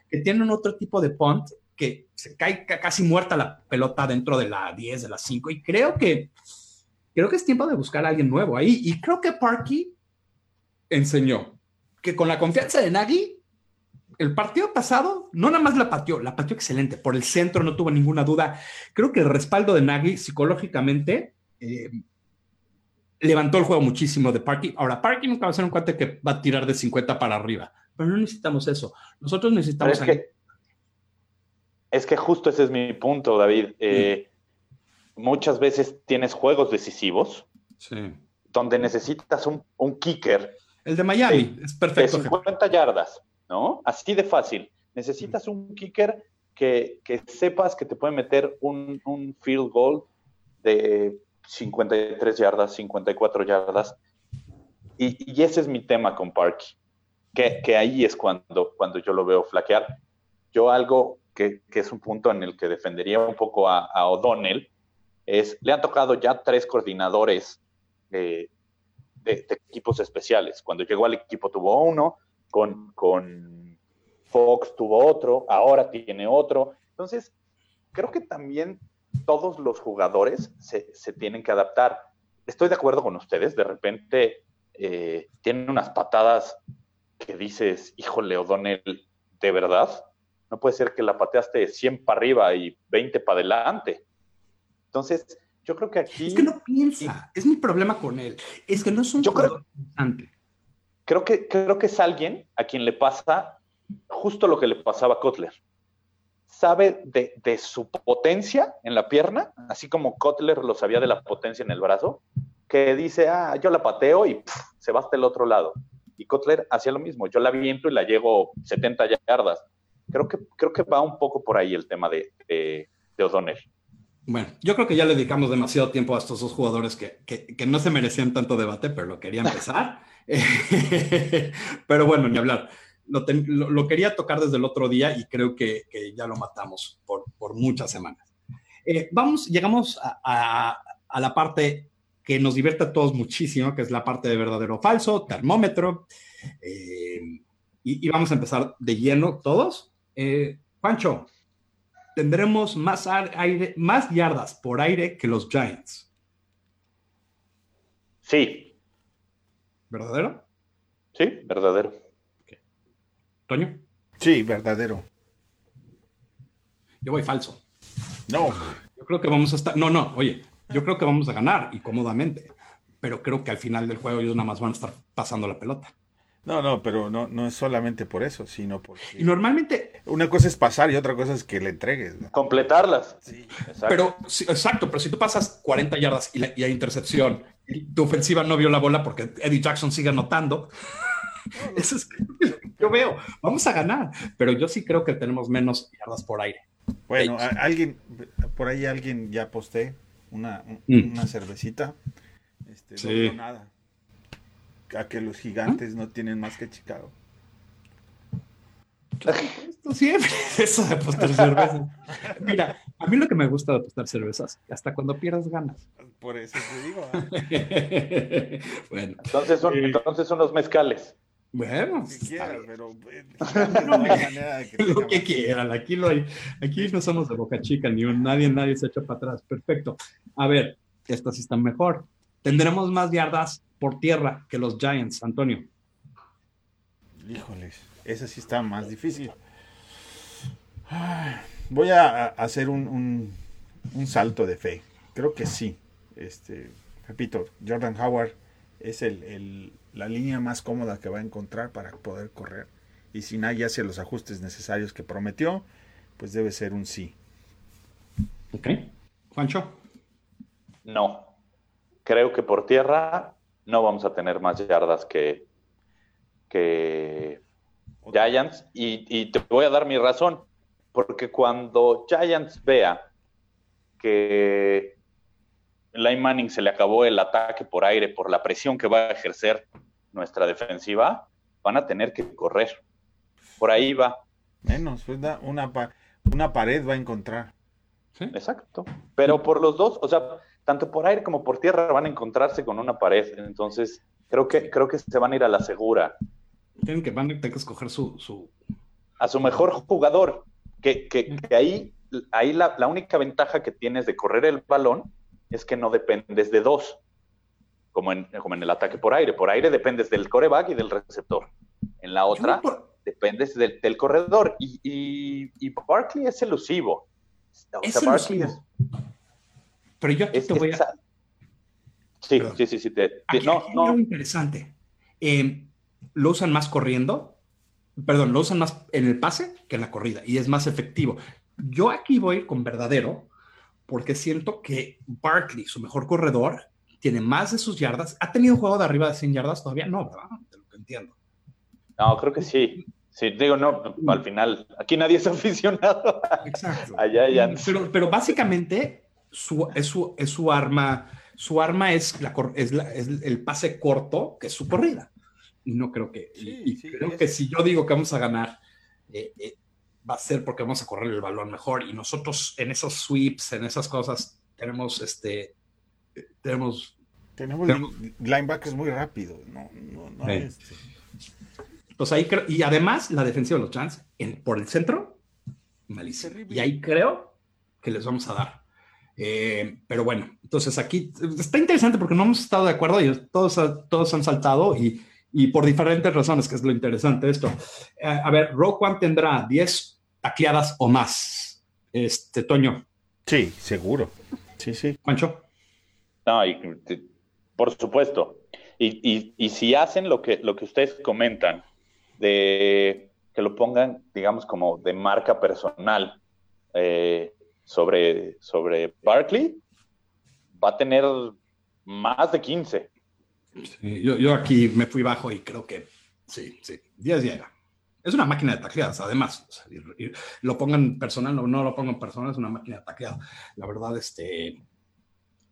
que tienen otro tipo de punt que se cae casi muerta la pelota dentro de la 10, de la 5. Y creo que, creo que es tiempo de buscar a alguien nuevo ahí. Y creo que Parky enseñó que con la confianza de Nagy, el partido pasado no nada más la pateó, la pateó excelente. Por el centro no tuvo ninguna duda. Creo que el respaldo de Nagy psicológicamente eh, levantó el juego muchísimo de Parky. Ahora, Parky nunca va a ser un cuate que va a tirar de 50 para arriba pero no necesitamos eso. Nosotros necesitamos... Es que, es que, justo ese es mi punto, David. Eh, muchas veces tienes juegos decisivos donde necesitas un, kicker. El de Miami, es perfecto. De 50 yardas, ¿no? Así de fácil. Necesitas un kicker que, sepas que te puede meter un, field goal de 53 yardas, 54 yardas. Y, y, ese es mi tema con Parky que, ahí es cuando, cuando yo lo veo flaquear. Yo algo que, es un punto en el que defendería un poco a, O'Donnell es, le han tocado ya tres coordinadores de, equipos especiales. Cuando llegó al equipo tuvo uno, con, con Fox tuvo otro, ahora tiene otro. Entonces, creo que también todos los jugadores se, tienen que adaptar. Estoy de acuerdo con ustedes, de repente eh, tienen unas patadas que dices, híjole, O'Donnell, de verdad. No puede ser que la pateaste 100 para arriba y 20 para adelante. Entonces, yo creo que aquí... Es que no piensa, es mi problema con él. Es que no es un yo creo, creo que Creo que es alguien a quien le pasa justo lo que le pasaba a Kotler. Sabe de, su potencia en la pierna, así como Kotler lo sabía de la potencia en el brazo, que dice, ah, yo la pateo y se va hasta el otro lado. Y Kotler hacía lo mismo, yo la viento y la llego 70 yardas. Creo que, creo que va un poco por ahí el tema de, de, de O'Donnell. Bueno, yo creo que ya le dedicamos demasiado tiempo a estos dos jugadores que, que, no se merecían tanto debate, pero lo quería (laughs) empezar. (laughs) pero bueno, ni hablar. Lo, lo, quería tocar desde el otro día y creo que, que ya lo matamos por, por muchas semanas. Eh, vamos, llegamos a, a, a, la parte que nos divierte a todos muchísimo, que es la parte de verdadero o falso, termómetro. Eh, y, y, vamos a empezar de lleno todos. Eh, Pancho, tendremos más, aire, más yardas por aire que los Giants. Sí. ¿Verdadero? Sí, verdadero. ¿Toño? Sí, verdadero. Yo voy falso. No. Yo creo que vamos a estar. No, no, oye, yo creo que vamos a ganar y cómodamente. Pero creo que al final del juego ellos nada más van a estar pasando la pelota. No, no, pero no, no es solamente por eso, sino porque... Y normalmente... Una cosa es pasar y otra cosa es que le entregues. Completarlas. Sí, exacto. Pero, exacto, pero si tú pasas 40 yardas y, hay intercepción y tu ofensiva no vio la bola porque Eddie Jackson sigue anotando, (laughs) eso es lo que yo veo. Vamos a ganar, pero yo sí creo que tenemos menos yardas por aire. Bueno, alguien, por ahí alguien ya posté una, mm. una cervecita. Este, sí. No nada a que los gigantes no tienen más que Chicago. Esto siempre, (laughs) eso de apostar cervezas. Mira, a mí lo que me gusta de apostar cervezas, hasta cuando pierdas ganas. Por eso te digo. ¿eh? (laughs) bueno. Entonces, son, entonces unos mezcales. Bueno, si quieras, pero eh, (laughs) no me que lo que quieran. Aquí, lo hay, aquí no somos de boca chica, ni un, nadie, nadie se echa para atrás. Perfecto. A ver, estas sí están mejor. Tendremos más yardas por tierra que los Giants, Antonio. Híjoles, ese sí está más difícil. Voy a hacer un, salto de fe. Creo que sí. Este, repito, Jordan Howard es el, la línea más cómoda que va a encontrar para poder correr. Y si nadie hace los ajustes necesarios que prometió, pues debe ser un sí. Ok. Juancho. No. Creo que por tierra no vamos a tener más yardas que, que Giants. Y, te voy a dar mi razón, porque cuando Giants vea que Line Manning se le acabó el ataque por aire por la presión que va a ejercer nuestra defensiva, van a tener que correr. Por ahí va. Menos, pues una, una pared va a encontrar. Exacto. Pero por los dos, o sea, tanto por aire como por tierra van a encontrarse con una pared. Entonces, creo que, creo que se van a ir a la segura. Tienen que, van a tener que escoger su, A su mejor jugador. Que, que, ahí, ahí la, única ventaja que tienes de correr el balón es que no dependes de dos, como en, como en el ataque por aire. Por aire dependes del coreback y del receptor. En la otra, dependes del, corredor. Y, y, Barkley es elusivo. es elusivo. Pero yo aquí te voy a... Sí, sí, sí, sí. no, no. interesante. Eh, lo usan más corriendo, perdón, lo usan más en el pase que en la corrida y es más efectivo. Yo aquí voy con verdadero porque siento que Barkley, su mejor corredor, tiene más de sus yardas. ¿Ha tenido un juego de arriba de 100 yardas? Todavía no, ¿verdad? Te lo entiendo. No, creo que sí. Sí, digo, no, al final, aquí nadie es (laughs) aficionado. Exacto. Allá ya. Pero, pero básicamente su, es, su, es su arma, su arma es, la, es, el pase corto, que es su corrida. Y no creo que, creo que si yo digo que vamos a ganar, eh, eh, va a ser porque vamos a correr el balón mejor. Y nosotros en esos sweeps, en esas cosas, tenemos este, tenemos... Tenemos, linebackers muy rápido, no, no, este. Pues ahí y además la defensiva de los Giants por el centro, malísimo. Y ahí creo que les vamos a dar. Eh, pero bueno, entonces aquí está interesante porque no hemos estado de acuerdo y todos, todos han saltado y, y por diferentes razones, que es lo interesante de esto. Eh, a ver, Rogue One tendrá 10 tacleadas o más. Este, Toño. Sí, seguro. Sí, sí. Pancho. No, por supuesto. Y, y, si hacen lo que, lo que ustedes comentan, de que lo pongan, digamos, como de marca personal eh, sobre, sobre Barkley, va a tener más de 15. yo, yo, aquí me fui bajo y creo que sí, sí, 10 llega. Es una máquina de tacleadas, además. lo pongan personal o no lo pongan personal, es una máquina de tacleadas. La verdad, este,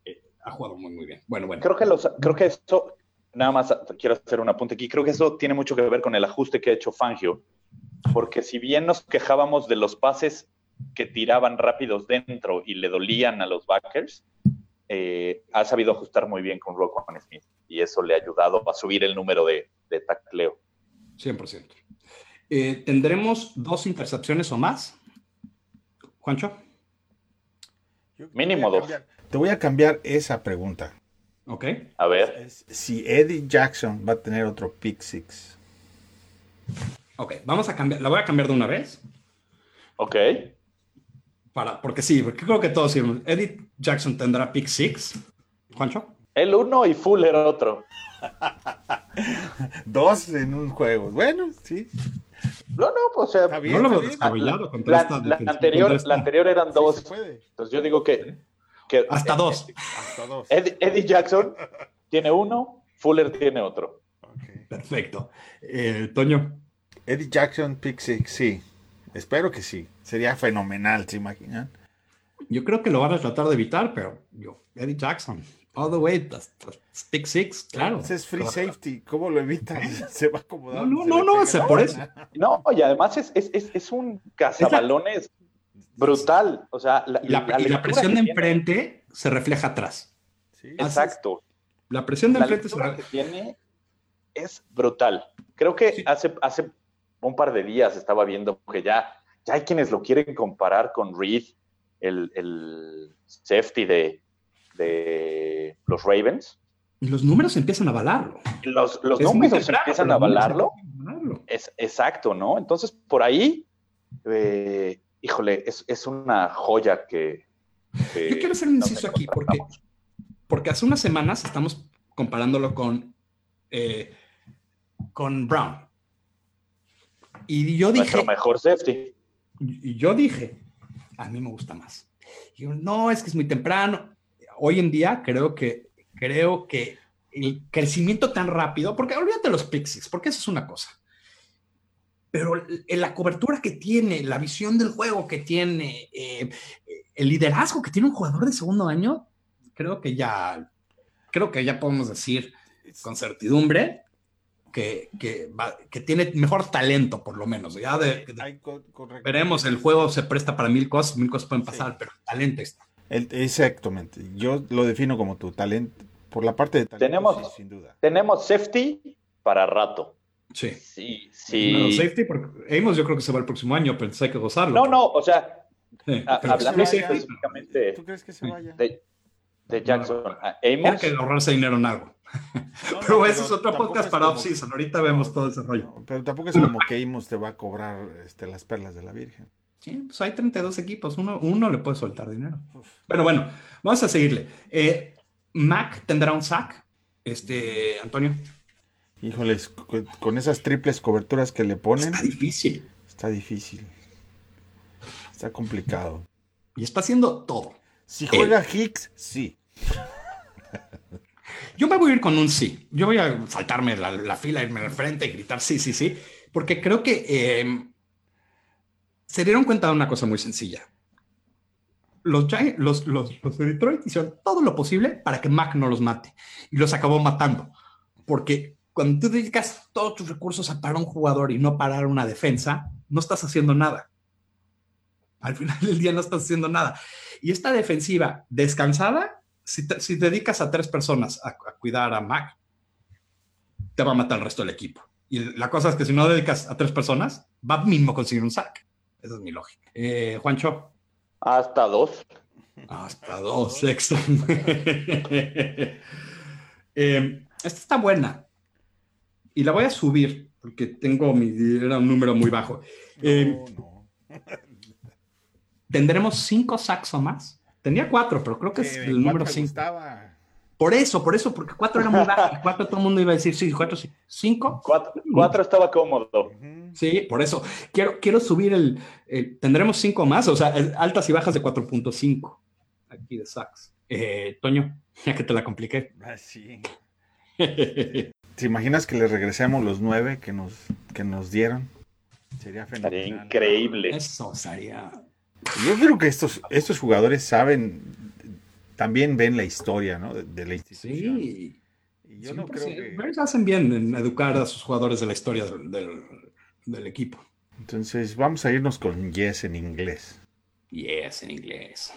eh, ha jugado muy, muy bien. Bueno, bueno. Creo que, los, creo que esto, nada más quiero hacer un apunte aquí, creo que eso tiene mucho que ver con el ajuste que ha hecho Fangio, porque si bien nos quejábamos de los pases que tiraban rápidos dentro y le dolían a los backers, eh, ha sabido ajustar muy bien con Roquan Smith y eso le ha ayudado a subir el número de, de tacleo. 100%. Eh, ¿Tendremos dos intercepciones o más? Juancho. Mínimo dos. Te voy a cambiar esa pregunta. Ok. A ver. Si Eddie Jackson va a tener otro pick six. Ok, vamos a cambiar. La voy a cambiar de una vez. Ok. Para, porque sí, porque creo que todos decimos. Eddie Jackson tendrá pick six. Juancho. El uno y Fuller otro. (laughs) Dos en un juego. Bueno, sí. No, no, pues, o sea, no lo descabellado la, la, anterior, la anterior eran dos. Entonces yo digo que. que hasta, dos. hasta dos. Eddie, Jackson tiene uno, Fuller tiene otro. Perfecto. Eh, Toño. Eddie Jackson, pick six, sí. Espero que sí. Sería fenomenal, ¿se imaginan? Yo creo que lo van a tratar de evitar, pero yo, Eddie Jackson, all the way, pick six, claro. Ese es free safety, ¿cómo lo evitan? (laughs) (laughs) Se va acomodando. No, no, no, no, por eso. No, y además es, es, es, es un cazabalones brutal. O sea, la, y la, presión de enfrente se refleja atrás. Sí. Exacto. La presión de enfrente se refleja. que tiene es brutal. Creo que hace, hace un par de días estaba viendo que ya, ya hay quienes lo quieren comparar con Reed, el, el safety de, de los Ravens. Y los números empiezan a avalarlo. Los, los números empiezan a avalarlo. Es, exacto, ¿no? Entonces, por ahí, eh, híjole, es, es, una joya que... Yo quiero hacer un inciso aquí, porque, porque hace unas semanas estamos comparándolo con, eh, con Brown. Y yo dije... Nuestro mejor safety. Y yo dije, a mí me gusta más. Y yo, no, es que es muy temprano hoy en día creo que, creo que el crecimiento tan rápido, porque olvídate los Pixies, porque eso es una cosa. Pero la cobertura que tiene, la visión del juego que tiene, eh, el liderazgo que tiene un jugador de segundo año, creo que ya, creo que ya podemos decir con certidumbre que, que, que, tiene mejor talento, por lo menos. Ya de, veremos, el juego se presta para mil cosas, mil cosas pueden pasar, pero talento está. exactamente. Yo lo defino como tu talento, por la parte de talento, tenemos, sin duda. Tenemos safety para rato. Sí. Sí, sí. No, safety, porque Amos yo creo que se va el próximo año, pero hay que gozarlo. No, no, o sea, hablando específicamente. ¿Tú crees que se vaya? De, de Jackson a Amos. que ahorrarse dinero en algo. (laughs) pero eso es otro podcast para off-season. Ahorita vemos todo ese rollo. Pero tampoco es como que Amos te va a cobrar este, las perlas de la Virgen. Sí, pues hay 32 equipos. Uno, uno le puede soltar dinero. Bueno, bueno, vamos a seguirle. Eh, Mac tendrá un sack. Este, Antonio. Híjoles, con esas triples coberturas que le ponen. Está difícil. Está difícil. Está complicado. Y está haciendo todo. Si juega Hicks, sí. Yo me voy a ir con un sí. Yo voy a saltarme la, fila, irme al frente y gritar sí, sí, sí, porque creo que em, se dieron cuenta de una cosa muy sencilla. Los, los, los, los de Detroit hicieron todo lo posible para que Mac no los mate y los acabó matando. Porque cuando tú dedicas todos tus recursos a parar un jugador y no parar una defensa, no estás haciendo nada. Al final del día no estás haciendo nada. Y esta defensiva descansada si, te, dedicas a tres personas a, cuidar a Mac, te va a matar el resto del equipo. Y la cosa es que si no dedicas a tres personas, va mismo a conseguir un sack. Esa es mi lógica. Eh, Juancho. Hasta dos. Hasta dos, sexto. (laughs) eh, esta está buena. y la voy a subir porque tengo mi, era un número muy bajo. Eh, no, (laughs) ¿Tendremos cinco sacks o más? Tenía cuatro, pero creo que es el número cinco. Por eso, por eso, porque cuatro era muy bajo. cuatro todo el mundo iba a decir, sí, cuatro, sí. ¿Cinco? Cuatro, estaba cómodo. Sí, por eso. Quiero, quiero subir el, Tendremos cinco más, o sea, altas y bajas de 4.5 aquí de sacks. Eh, Toño, ya que te la compliqué. Ah, sí. ¿Te imaginas que le regresemos los nueve que nos, que nos dieron? Sería fenomenal. increíble. Eso sería. Yo creo que estos, estos jugadores saben, también ven la historia ¿no? de, la institución. Sí. Y yo no creo que... Hacen bien en educar a sus jugadores de la historia del, del, equipo. Entonces vamos a irnos con yes en inglés. Yes en inglés.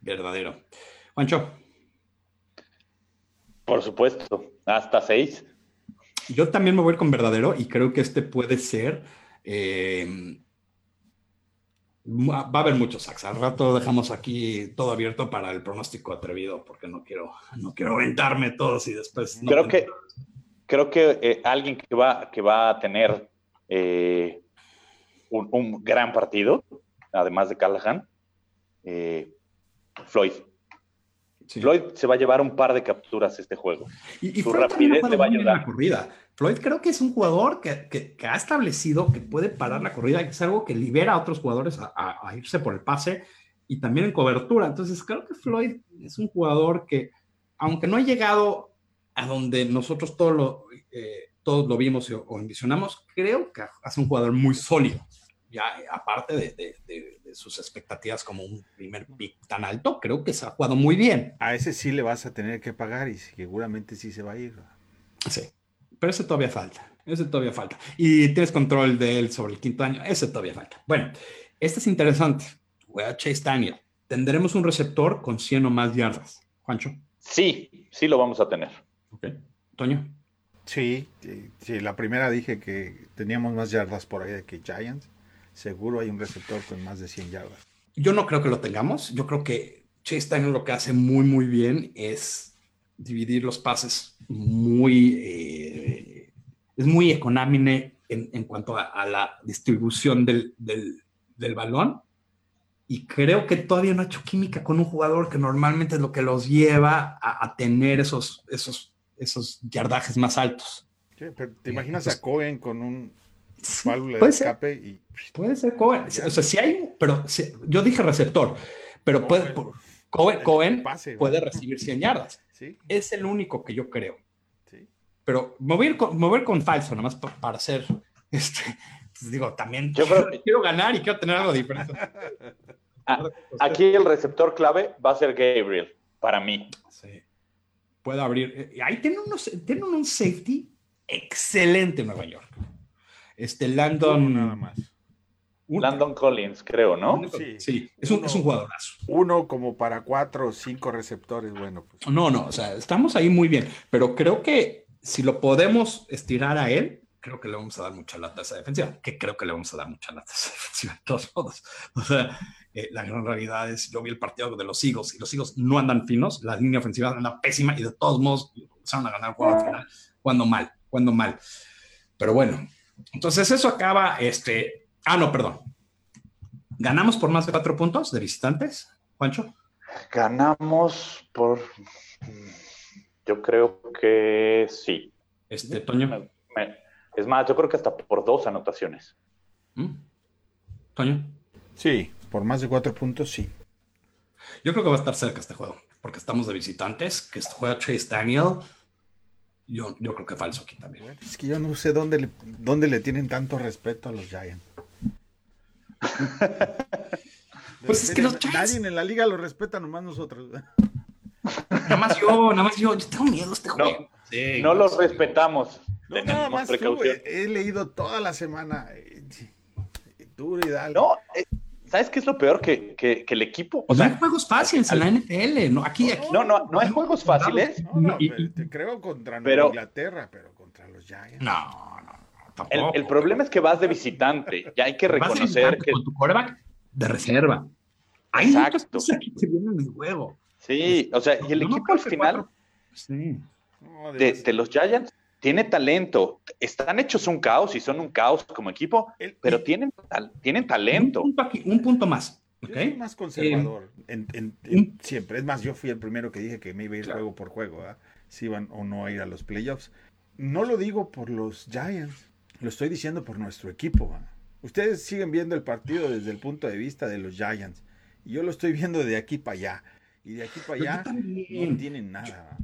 Verdadero. Juancho. Por supuesto, hasta seis. Yo también me voy con verdadero y creo que este puede ser. Eh, va a haber muchos sacks. Al rato dejamos aquí todo abierto para el pronóstico atrevido, porque no quiero, no quiero aventarme todos y después. creo, que, creo que eh, alguien que va, que va a tener eh, un, gran partido, además de Callahan, Floyd. Floyd se va a llevar un par de capturas este juego. Y, Su rapidez le va a ayudar. La corrida. Floyd creo que es un jugador que, ha establecido que puede parar la corrida, que es algo que libera a otros jugadores a, irse por el pase y también en cobertura. Entonces creo que Floyd es un jugador que, aunque no ha llegado a donde nosotros todos lo, eh, todos lo vimos o, o envisionamos, creo que es un jugador muy sólido ya aparte de, sus expectativas como un primer pick tan alto, creo que se ha jugado muy bien. A ese sí le vas a tener que pagar y seguramente sí se va a ir. Sí, pero ese todavía falta. Ese todavía falta. Y tienes control de él sobre el quinto año. Ese todavía falta. Bueno, este es interesante. Voy a Chase Daniel. ¿Tendremos un receptor con 100 o más yardas? Juancho. Sí, sí lo vamos a tener. Ok. Toño. Sí, sí, la primera dije que teníamos más yardas por ahí de que Giants seguro hay un receptor con más de 100 yardas. Yo no creo que lo tengamos. Yo creo que Chase Daniel lo que hace muy, muy bien es dividir los pases muy... Eh, es muy económico en, cuanto a, la distribución del, balón. Y creo que todavía no ha hecho química con un jugador que normalmente es lo que los lleva a, tener esos, esos, esos yardajes más altos. ¿Te imaginas a Cohen con un puede ser, Puede ser Cohen. O sea, si hay, pero yo dije receptor, pero puede, Cohen, puede recibir 100 yardas. Es el único que yo creo. Pero mover con, mover con falso, nada más para, hacer, (laughs) este, pues digo, también yo quiero ganar y quiero tener algo diferente. (laughs) Ah, aquí el receptor clave va a ser Gabriel, para mí. Sí. Puede abrir. Eh, ahí tienen, unos, tienen un safety excelente en Nueva York. Este Landon. nada más. Landon Collins, creo, ¿no? Sí, es, un, es un jugadorazo. Uno como para cuatro o cinco receptores, bueno. Pues. No, no, o sea, estamos ahí muy bien, pero creo que si lo podemos estirar a él, creo que le vamos a dar mucha lata a esa defensiva, que creo que le vamos a dar mucha lata a esa (laughs) defensiva de todos modos. O sea, eh, la gran realidad es, yo vi el partido de los Eagles y los Eagles no andan finos, la línea ofensiva anda pésima y de todos modos empezaron a ganar el juego al final, cuando mal, cuando mal. Pero bueno, entonces eso acaba, este, ah, no, perdón. ¿Ganamos por más de cuatro puntos de visitantes, Juancho? Ganamos por, yo creo que sí. Este, Toño. es más, yo creo que hasta por dos anotaciones. ¿Mm? Toño. Sí, por más de cuatro puntos, sí. Yo creo que va a estar cerca este juego, porque estamos de visitantes, que juega Chase Daniel, yo, yo creo que falso aquí también. Es que yo no sé dónde le, dónde le tienen tanto respeto a los Giants. (laughs) pues es que los Giants... Nadie en la liga lo respeta, nomás nosotros. Nada más yo, nada más yo. Yo tengo miedo a este juego. No, los respetamos. No, nada más he leído toda la semana. Eh, duro y dale. No, eh, ¿Sabes qué es lo peor? Que, que, que el equipo. O no hay juegos fáciles en la NFL. No, aquí, aquí. No, no, no hay juegos fáciles. No, te creo contra Inglaterra, pero contra los Giants. No, no. El, el, problema es que vas de visitante. Ya hay que reconocer que. Con tu quarterback de reserva. Hay Exacto. cosas que te vienen en juego. Sí, o sea, y el equipo al final. Sí. De, de, los Giants tiene talento. Están hechos un caos y son un caos como equipo, pero tienen, tienen talento. Un punto, más. ¿okay? soy más conservador en, siempre. Es más, yo fui el primero que dije que me iba a ir juego por juego, si iban o no a ir a los playoffs. No lo digo por los Giants, lo estoy diciendo por nuestro equipo. Ustedes siguen viendo el partido desde el punto de vista de los Giants. Y yo lo estoy viendo de aquí para allá. Y de aquí para allá no tienen nada.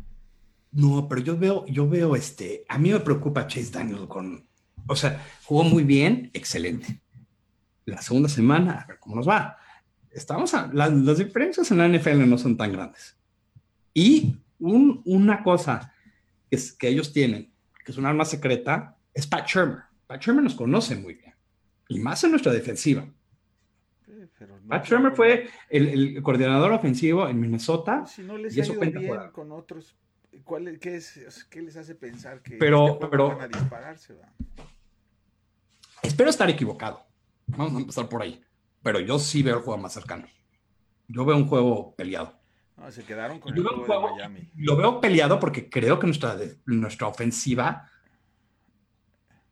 No, pero yo veo, yo veo este, a mí me preocupa Chase Daniel con, o sea, jugó muy bien, excelente. La segunda semana, a ver cómo nos va. Estamos a, las, diferencias en la NFL no son tan grandes. Y una cosa que, es, que ellos tienen, que es un arma secreta, es Pat Shermer. Pat Shermer nos conoce muy bien, y más en nuestra defensiva. Pat Shermer fue el, coordinador ofensivo en Minnesota. Si no les y eso bien con otros ¿Cuál, qué, es, ¿Qué les hace pensar que pero, este van a dispararse? Espero estar equivocado. Vamos a empezar por ahí. Pero yo sí veo el juego más cercano. Yo veo un juego peleado. No, se quedaron con el juego, de Miami. Lo veo peleado porque creo que nuestra, nuestra ofensiva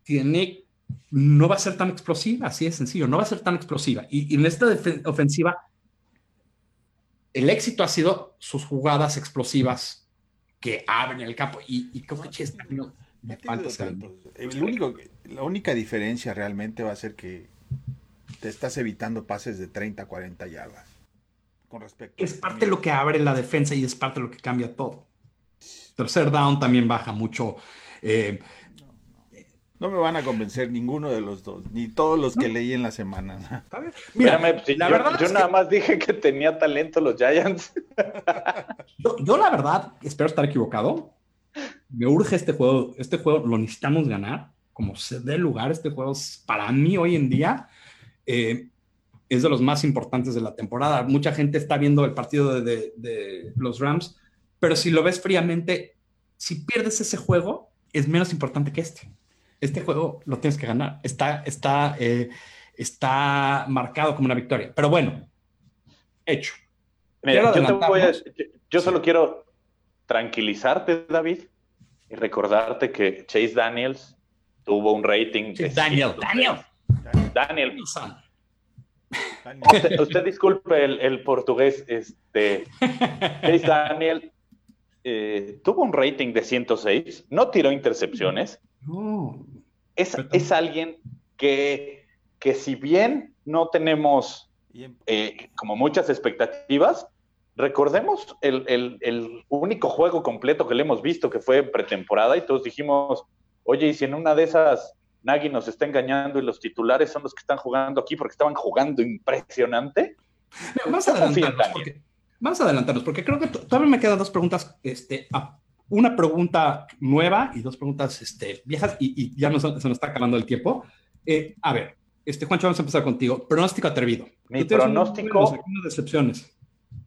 tiene no va a ser tan explosiva, así de sencillo, no va a ser tan explosiva. Y, y en esta ofensiva, el éxito ha sido sus jugadas explosivas que abren el campo. Y, y como no, el único, la única diferencia realmente va a ser que te estás evitando pases de 30, 40 yardas. Con respecto es parte de lo que abre la defensa y es parte de lo que cambia todo. Tercer down también baja mucho. Eh, no me van a convencer ninguno de los dos, ni todos los que leí en la semana. Mira, la yo, verdad yo nada más dije que tenía talento los Giants. (laughs) Yo, la verdad espero estar equivocado. Me urge este juego. Este juego lo necesitamos ganar. Como se dé lugar, este juego para mí hoy en día eh, es de los más importantes de la temporada. Mucha gente está viendo el partido de, de los Rams, pero si lo ves fríamente, si pierdes ese juego, es menos importante que este este juego lo tienes que ganar. Está, está, eh, está marcado como una victoria. Pero bueno, hecho. yo, solo quiero tranquilizarte, David, y recordarte que Chase Daniels tuvo un rating. Daniel, Daniel. Daniel. Usted, disculpe el, portugués. Este, Chase (laughs) Daniel eh, tuvo un rating de 106, no tiró intercepciones, es, alguien que, que si bien no tenemos eh, como muchas expectativas, recordemos el, único juego completo que le hemos visto que fue pretemporada y todos dijimos, oye, y si en una de esas Nagy nos está engañando y los titulares son los que están jugando aquí porque estaban jugando impresionante. vamos, a adelantarnos porque, vamos a adelantarnos porque creo que todavía me quedan dos preguntas este, una pregunta nueva y dos preguntas este, viejas y, ya no, se nos está acabando el tiempo. Eh, a ver, este, Juancho, vamos a empezar contigo. Pronóstico atrevido. Mi pronóstico... decepciones.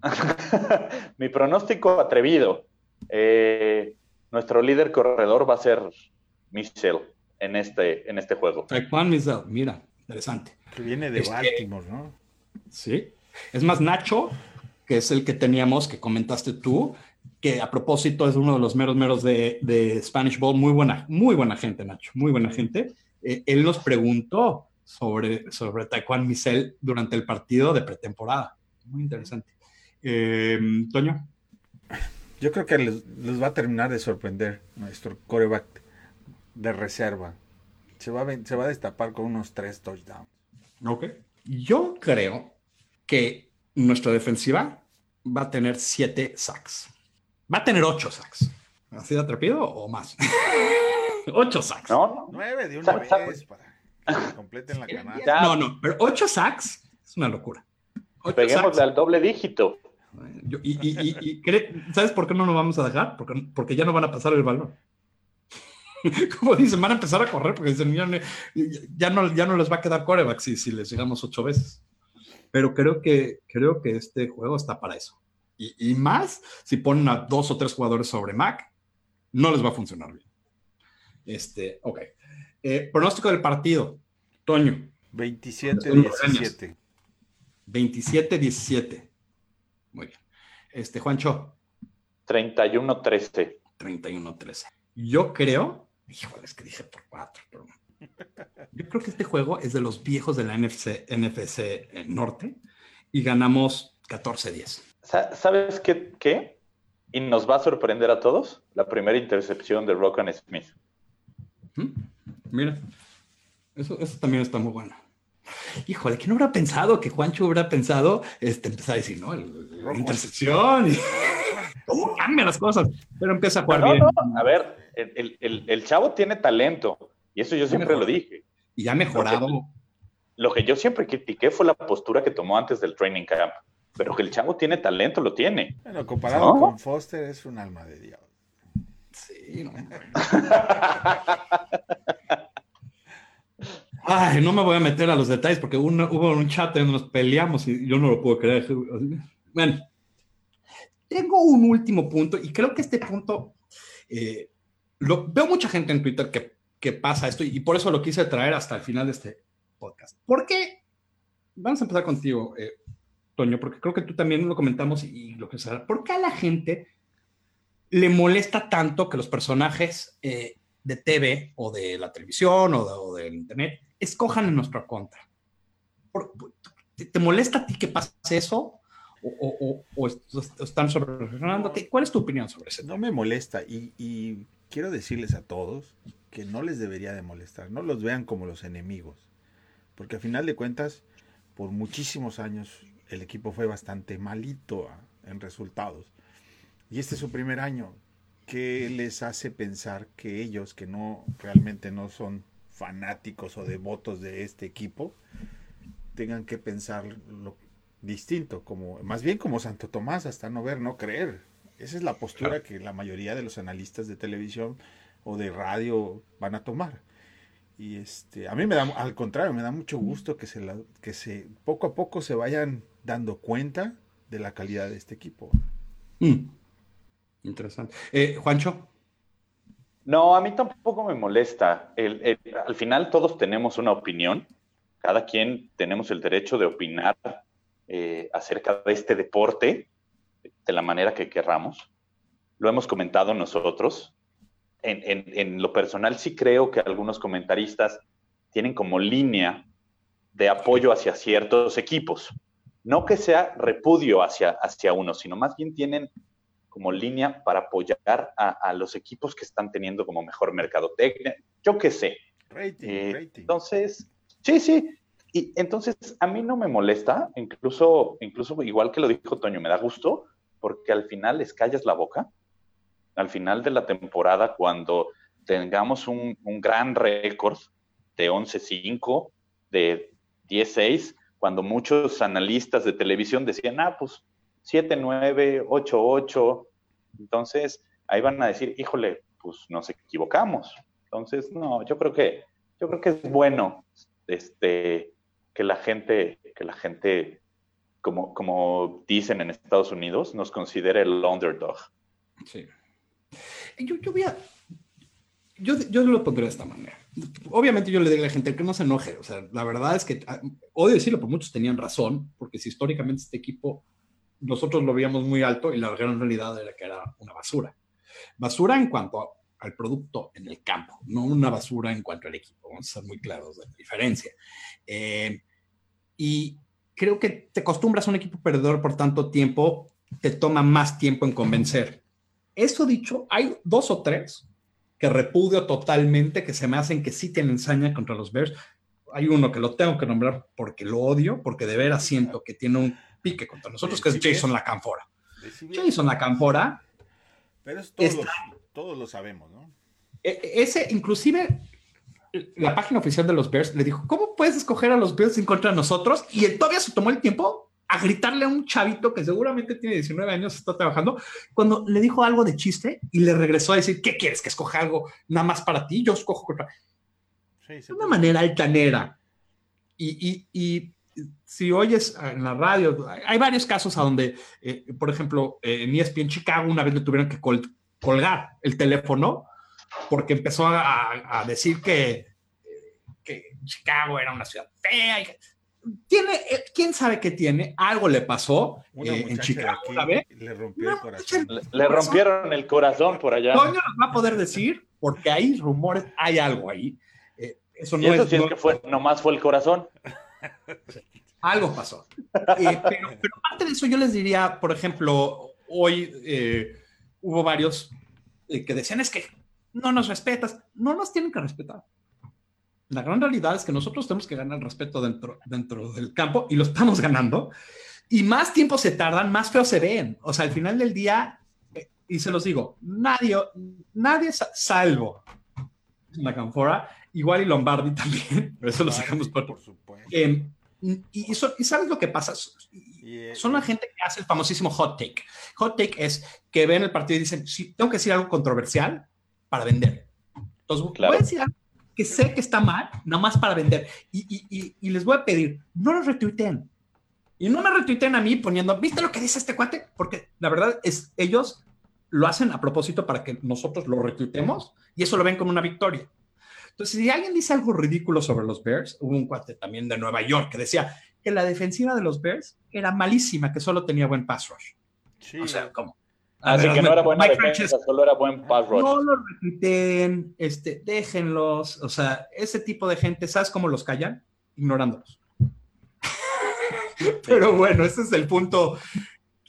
(laughs) Mi pronóstico atrevido. Eh, nuestro líder corredor va a ser Michel en este, en este juego. Juan Michel, mira, interesante. Que viene de este, Baltimore, ¿no? Sí. Es más, Nacho, que es el que teníamos, que comentaste tú, que a propósito es uno de los meros meros de, Spanish Bowl, muy buena, muy buena gente, Nacho, muy buena gente. Eh, él nos preguntó sobre, sobre Taekwondo Misel durante el partido de pretemporada. Muy interesante. Eh, Toño. Yo creo que les, va a terminar de sorprender nuestro coreback de reserva. Se va, a, se va a destapar con unos tres touchdowns. Ok. Yo creo que nuestra defensiva va a tener siete sacks. Va a tener ocho sacks. ¿Así de atrepido o más? (laughs) ocho sacks. No, nueve de una vez para que completen la (laughs) canasta. No, no, pero ocho sacks es una locura. Peguémosle al doble dígito. y, ¿sabes por qué no nos vamos a dejar? Porque, porque ya no van a pasar el balón. (laughs) Como dicen, van a empezar a correr porque dicen, ya, no, ya no les va a quedar coreback si, si les llegamos ocho veces. Pero creo que, creo que este juego está para eso y, más si ponen a dos o tres jugadores sobre Mac, no les va a funcionar bien. Este, ok. Eh, pronóstico del partido, Toño. 27-17. 27-17. Muy bien. Este, Juancho. 31-13. 31-13. Yo creo Híjole, es que dije por cuatro, pero... (laughs) Yo creo que este juego es de los viejos de la NFC, NFC Norte y ganamos 14-10. ¿Sabes qué, qué? Y nos va a sorprender a todos la primera intercepción de Rockan Smith. ¿Mm? Mira, eso, eso también está muy bueno. Híjole, ¿quién hubiera pensado que Juancho hubiera pensado este, empezar a decir, no? la intercepción y (laughs) cómo cambian las cosas, pero empieza a jugar bien. a ver, el, el, el, chavo tiene talento y eso yo siempre lo dije. Y ha mejorado. Lo que, lo que yo siempre critiqué fue la postura que tomó antes del training camp, pero que el chavo tiene talento, lo tiene. Bueno, comparado ¿No? con Foster es un alma de Dios. Sí, no. (laughs) Ay, no me voy a meter a los detalles porque hubo, hubo un chat en nos peleamos y yo no lo puedo creer. Bueno, tengo un último punto y creo que este punto, eh, lo, veo mucha gente en Twitter que, que, pasa esto y por eso lo quise traer hasta el final de este podcast. ¿Por qué? Vamos a empezar contigo, eh, Porque creo que tú también lo comentamos y lo que sea. ¿Por qué a la gente le molesta tanto que los personajes eh, de TV o de la televisión o, de, o del internet escojan en nuestra contra. ¿Te, molesta a ti que pase eso? ¿O, están sobre ¿Cuál es tu opinión sobre eso? No me molesta y, y, quiero decirles a todos que no les debería de molestar. No los vean como los enemigos. Porque a final de cuentas, por muchísimos años el equipo fue bastante malito ¿ah? en resultados. Y este es su primer año. ¿Qué les hace pensar que ellos, que no realmente no son fanáticos o devotos de este equipo tengan que pensar lo distinto, como más bien como Santo Tomás, hasta no ver, no creer. Esa es la postura que la mayoría de los analistas de televisión o de radio van a tomar. Y este, a mí me da, al contrario, me da mucho gusto que se, la, que se poco a poco se vayan dando cuenta de la calidad de este equipo. Mm. Interesante. Eh, Juancho. No, a mí tampoco me molesta. El, el, al final todos tenemos una opinión, cada quien tenemos el derecho de opinar eh, acerca de este deporte de la manera que querramos. Lo hemos comentado nosotros. En, en, en lo personal sí creo que algunos comentaristas tienen como línea de apoyo hacia ciertos equipos. No que sea repudio hacia, hacia uno, sino más bien tienen como línea para apoyar a, a, los equipos que están teniendo como mejor mercadotecnia, yo qué sé. Rating, eh, rating. Entonces, sí, sí. Y entonces a mí no me molesta, incluso, incluso igual que lo dijo Toño, me da gusto, porque al final les callas la boca. Al final de la temporada, cuando tengamos un, un gran récord de 11-5, de 10-6, cuando muchos analistas de televisión decían, ah, pues 7-9, 8-8. Entonces, ahí van a decir, híjole, pues nos equivocamos. Entonces, no, yo creo que, yo creo que es bueno este, que la gente, que la gente, como, como dicen en Estados Unidos, nos considere el underdog. Sí. Yo, yo voy a, yo, yo lo pondré de esta manera. Obviamente yo le digo a la gente que no se enoje. O sea, la verdad es que, ah, odio decirlo, pero muchos tenían razón, porque si históricamente este equipo nosotros lo veíamos muy alto y la gran realidad era que era una basura. Basura en cuanto al producto en el campo, no una basura en cuanto al equipo. Vamos a ser muy claros de la diferencia. Eh, y creo que te acostumbras a un equipo perdedor por tanto tiempo, te toma más tiempo en convencer. Eso dicho, hay dos o tres que repudio totalmente, que se me hacen que sí tienen ensaña contra los Bears. Hay uno que lo tengo que nombrar porque lo odio, porque de veras siento que tiene un pique contra nosotros, que es Jason Lacanfora. Jason Lacanfora. Pero es todos, está, los, todos lo sabemos, ¿no? E, ese, inclusive, la página oficial de los Bears le dijo, ¿cómo puedes escoger a los Bears en contra de nosotros? Y él todavía se tomó el tiempo a gritarle a un chavito que seguramente tiene 19 años, está trabajando, cuando le dijo algo de chiste y le regresó a decir, ¿qué quieres? ¿Que escoja algo nada más para ti? Yo escojo contra... Sí, de una manera altanera. Y, y, y si oyes en la radio, hay varios casos a donde, eh, por ejemplo, eh, en ESPN Chicago una vez le tuvieron que col colgar el teléfono porque empezó a, a decir que, que, Chicago era una ciudad fea. Y que, tiene, eh, quién sabe qué tiene, algo le pasó eh, en Chicago una vez. Le rompió el corazón. Le, le, rompieron el corazón por allá. Toño nos va a poder decir porque hay rumores, hay algo ahí. Eh, eso no eso es, sí es que fue, nomás fue el corazón. (laughs) Algo pasó. Eh, pero, pero, aparte de eso, yo les diría, por ejemplo, hoy eh, hubo varios que decían es que no nos respetas, no nos tienen que respetar. La gran realidad es que nosotros tenemos que ganar respeto dentro, dentro del campo y lo estamos ganando. Y más tiempo se tardan, más feo se ven. O sea, al final del día, eh, y se los digo, nadie, nadie salvo la Canfora, igual y Lombardi también, pero (laughs) eso lo sacamos por, por supuesto. Em, y, y, sabes lo que pasa? Eh, Son la gente que hace el famosísimo hot take. Hot take es que ven el partido y dicen, sí, tengo que decir algo controversial para vender. Entonces, voy a decir algo que sé que está mal, nada más para vender. Y, y les voy a pedir, no lo retuiteen. Y no me retuiteen a mí poniendo, ¿viste lo que dice este cuate? Porque la verdad es, ellos lo hacen a propósito para que nosotros lo retuitemos y eso lo ven como una victoria. Entonces, si alguien dice algo ridículo sobre los Bears, hubo un cuate también de Nueva York que decía que la defensiva de los Bears era malísima, que solo tenía buen pass rush. Sí. O sea, ¿cómo? Así que no era buena defensa, solo era buen pass rush. No lo repiten, este, déjenlos. O sea, ese tipo de gente, ¿sabes cómo los callan? Ignorándolos. (laughs) Pero bueno, ese es el punto.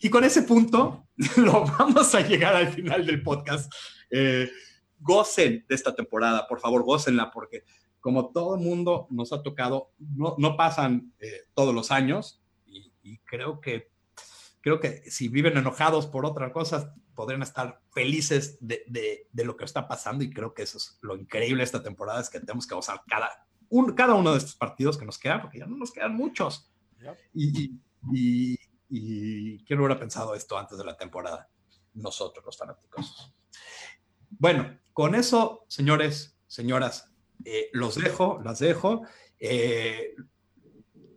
Y con ese punto (laughs) lo vamos a llegar al final del podcast. Eh, gocen de esta temporada, por favor, gócenla, porque como todo el mundo nos ha tocado, no, no pasan eh, todos los años y, creo que creo que si viven enojados por otra cosa, podrían estar felices de, de, lo que está pasando y creo que eso es lo increíble de esta temporada, es que tenemos que gozar cada, un, cada uno de estos partidos que nos quedan, porque ya no nos quedan muchos. Y, y, y, ¿quién hubiera pensado esto antes de la temporada? Nosotros, los fanáticos. Bueno, con eso, señores, señoras, eh, los dejo, las dejo. Eh,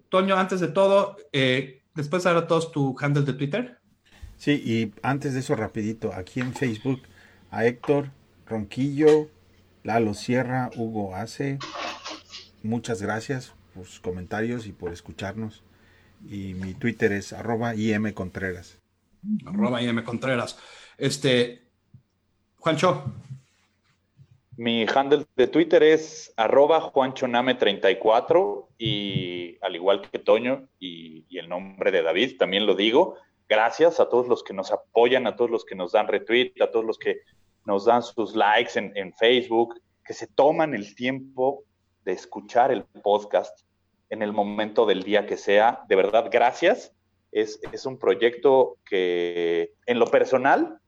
Toño, antes de todo, eh, después ahora todos tu handle de Twitter. Sí, y antes de eso, rapidito, aquí en Facebook, a Héctor Ronquillo, Lalo Sierra, Hugo Ace, muchas gracias por sus comentarios y por escucharnos. Y mi Twitter es arroba IM Contreras. Arroba IM Contreras. Este, Juancho. Mi handle de Twitter es arroba juanchoname34 y al igual que Toño y, el nombre de David, también lo digo, gracias a todos los que nos apoyan, a todos los que nos dan retweet, a todos los que nos dan sus likes en, Facebook, que se toman el tiempo de escuchar el podcast en el momento del día que sea. De verdad, gracias. Es, es un proyecto que en lo personal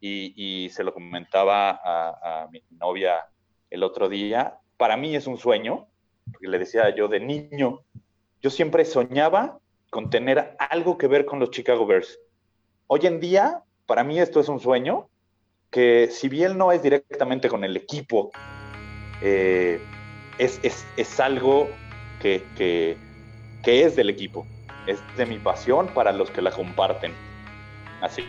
y, se lo comentaba a, mi novia el otro día, para mí es un sueño, porque le decía yo de niño, yo siempre soñaba con tener algo que ver con los Chicago Bears. Hoy en día, para mí esto es un sueño, que si bien no es directamente con el equipo, eh, es, es, algo que, que, que es del equipo, es de mi pasión para los que la comparten. Así.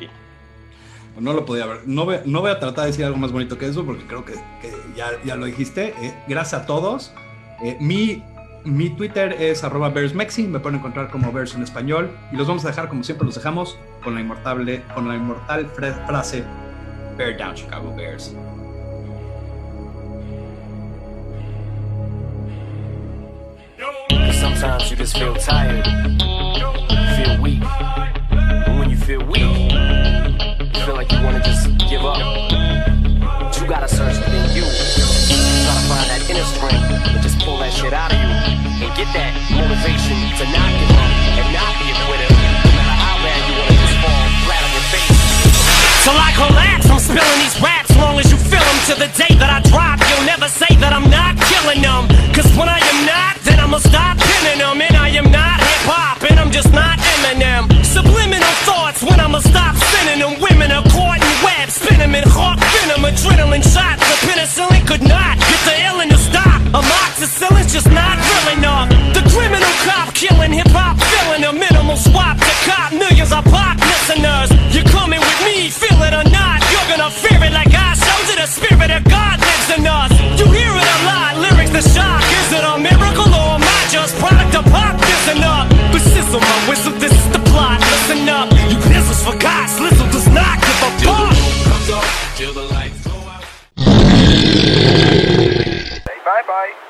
No lo podía ver. No, no voy a tratar de decir algo más bonito que eso porque creo que, ya, lo dijiste. Eh, gracias a todos. Eh, mi, mi Twitter es arroba BearsMexi. Me pueden encontrar como Bears en español. Y los vamos a dejar como siempre los dejamos con la, inmortable, con la inmortal frase Bear Down Chicago Bears. Sometimes you just feel tired, feel weak. And when you feel weak, feel like you wanna just give up. But you gotta search within you. Try to find that inner strength and just pull that shit out of you. And get that motivation to not give up and not be a quitter. I collapse, I'm spilling these raps long as you feel them. To the day that I drop, you'll never say that I'm not killing them. Cause when I am not, then I'ma stop pinning them pop, and I'm just not Eminem. Subliminal thoughts when I'ma stop spinning them. Women are caught in webs, spin them in hawk venom, adrenaline shots. The penicillin could not get the illness to stop. Amoxicillin's just not real enough. The criminal cop killing hip hop, filling a minimal swap to cop millions of pop listeners. You're coming with me, feel it or not. You're gonna fear it like I showed you the spirit of God lives in us. whistle, my whistle, this is the plot. Listen up, you grizzles for God, Slizzle does not give a fuck. Till the lights go out. Hey, bye bye.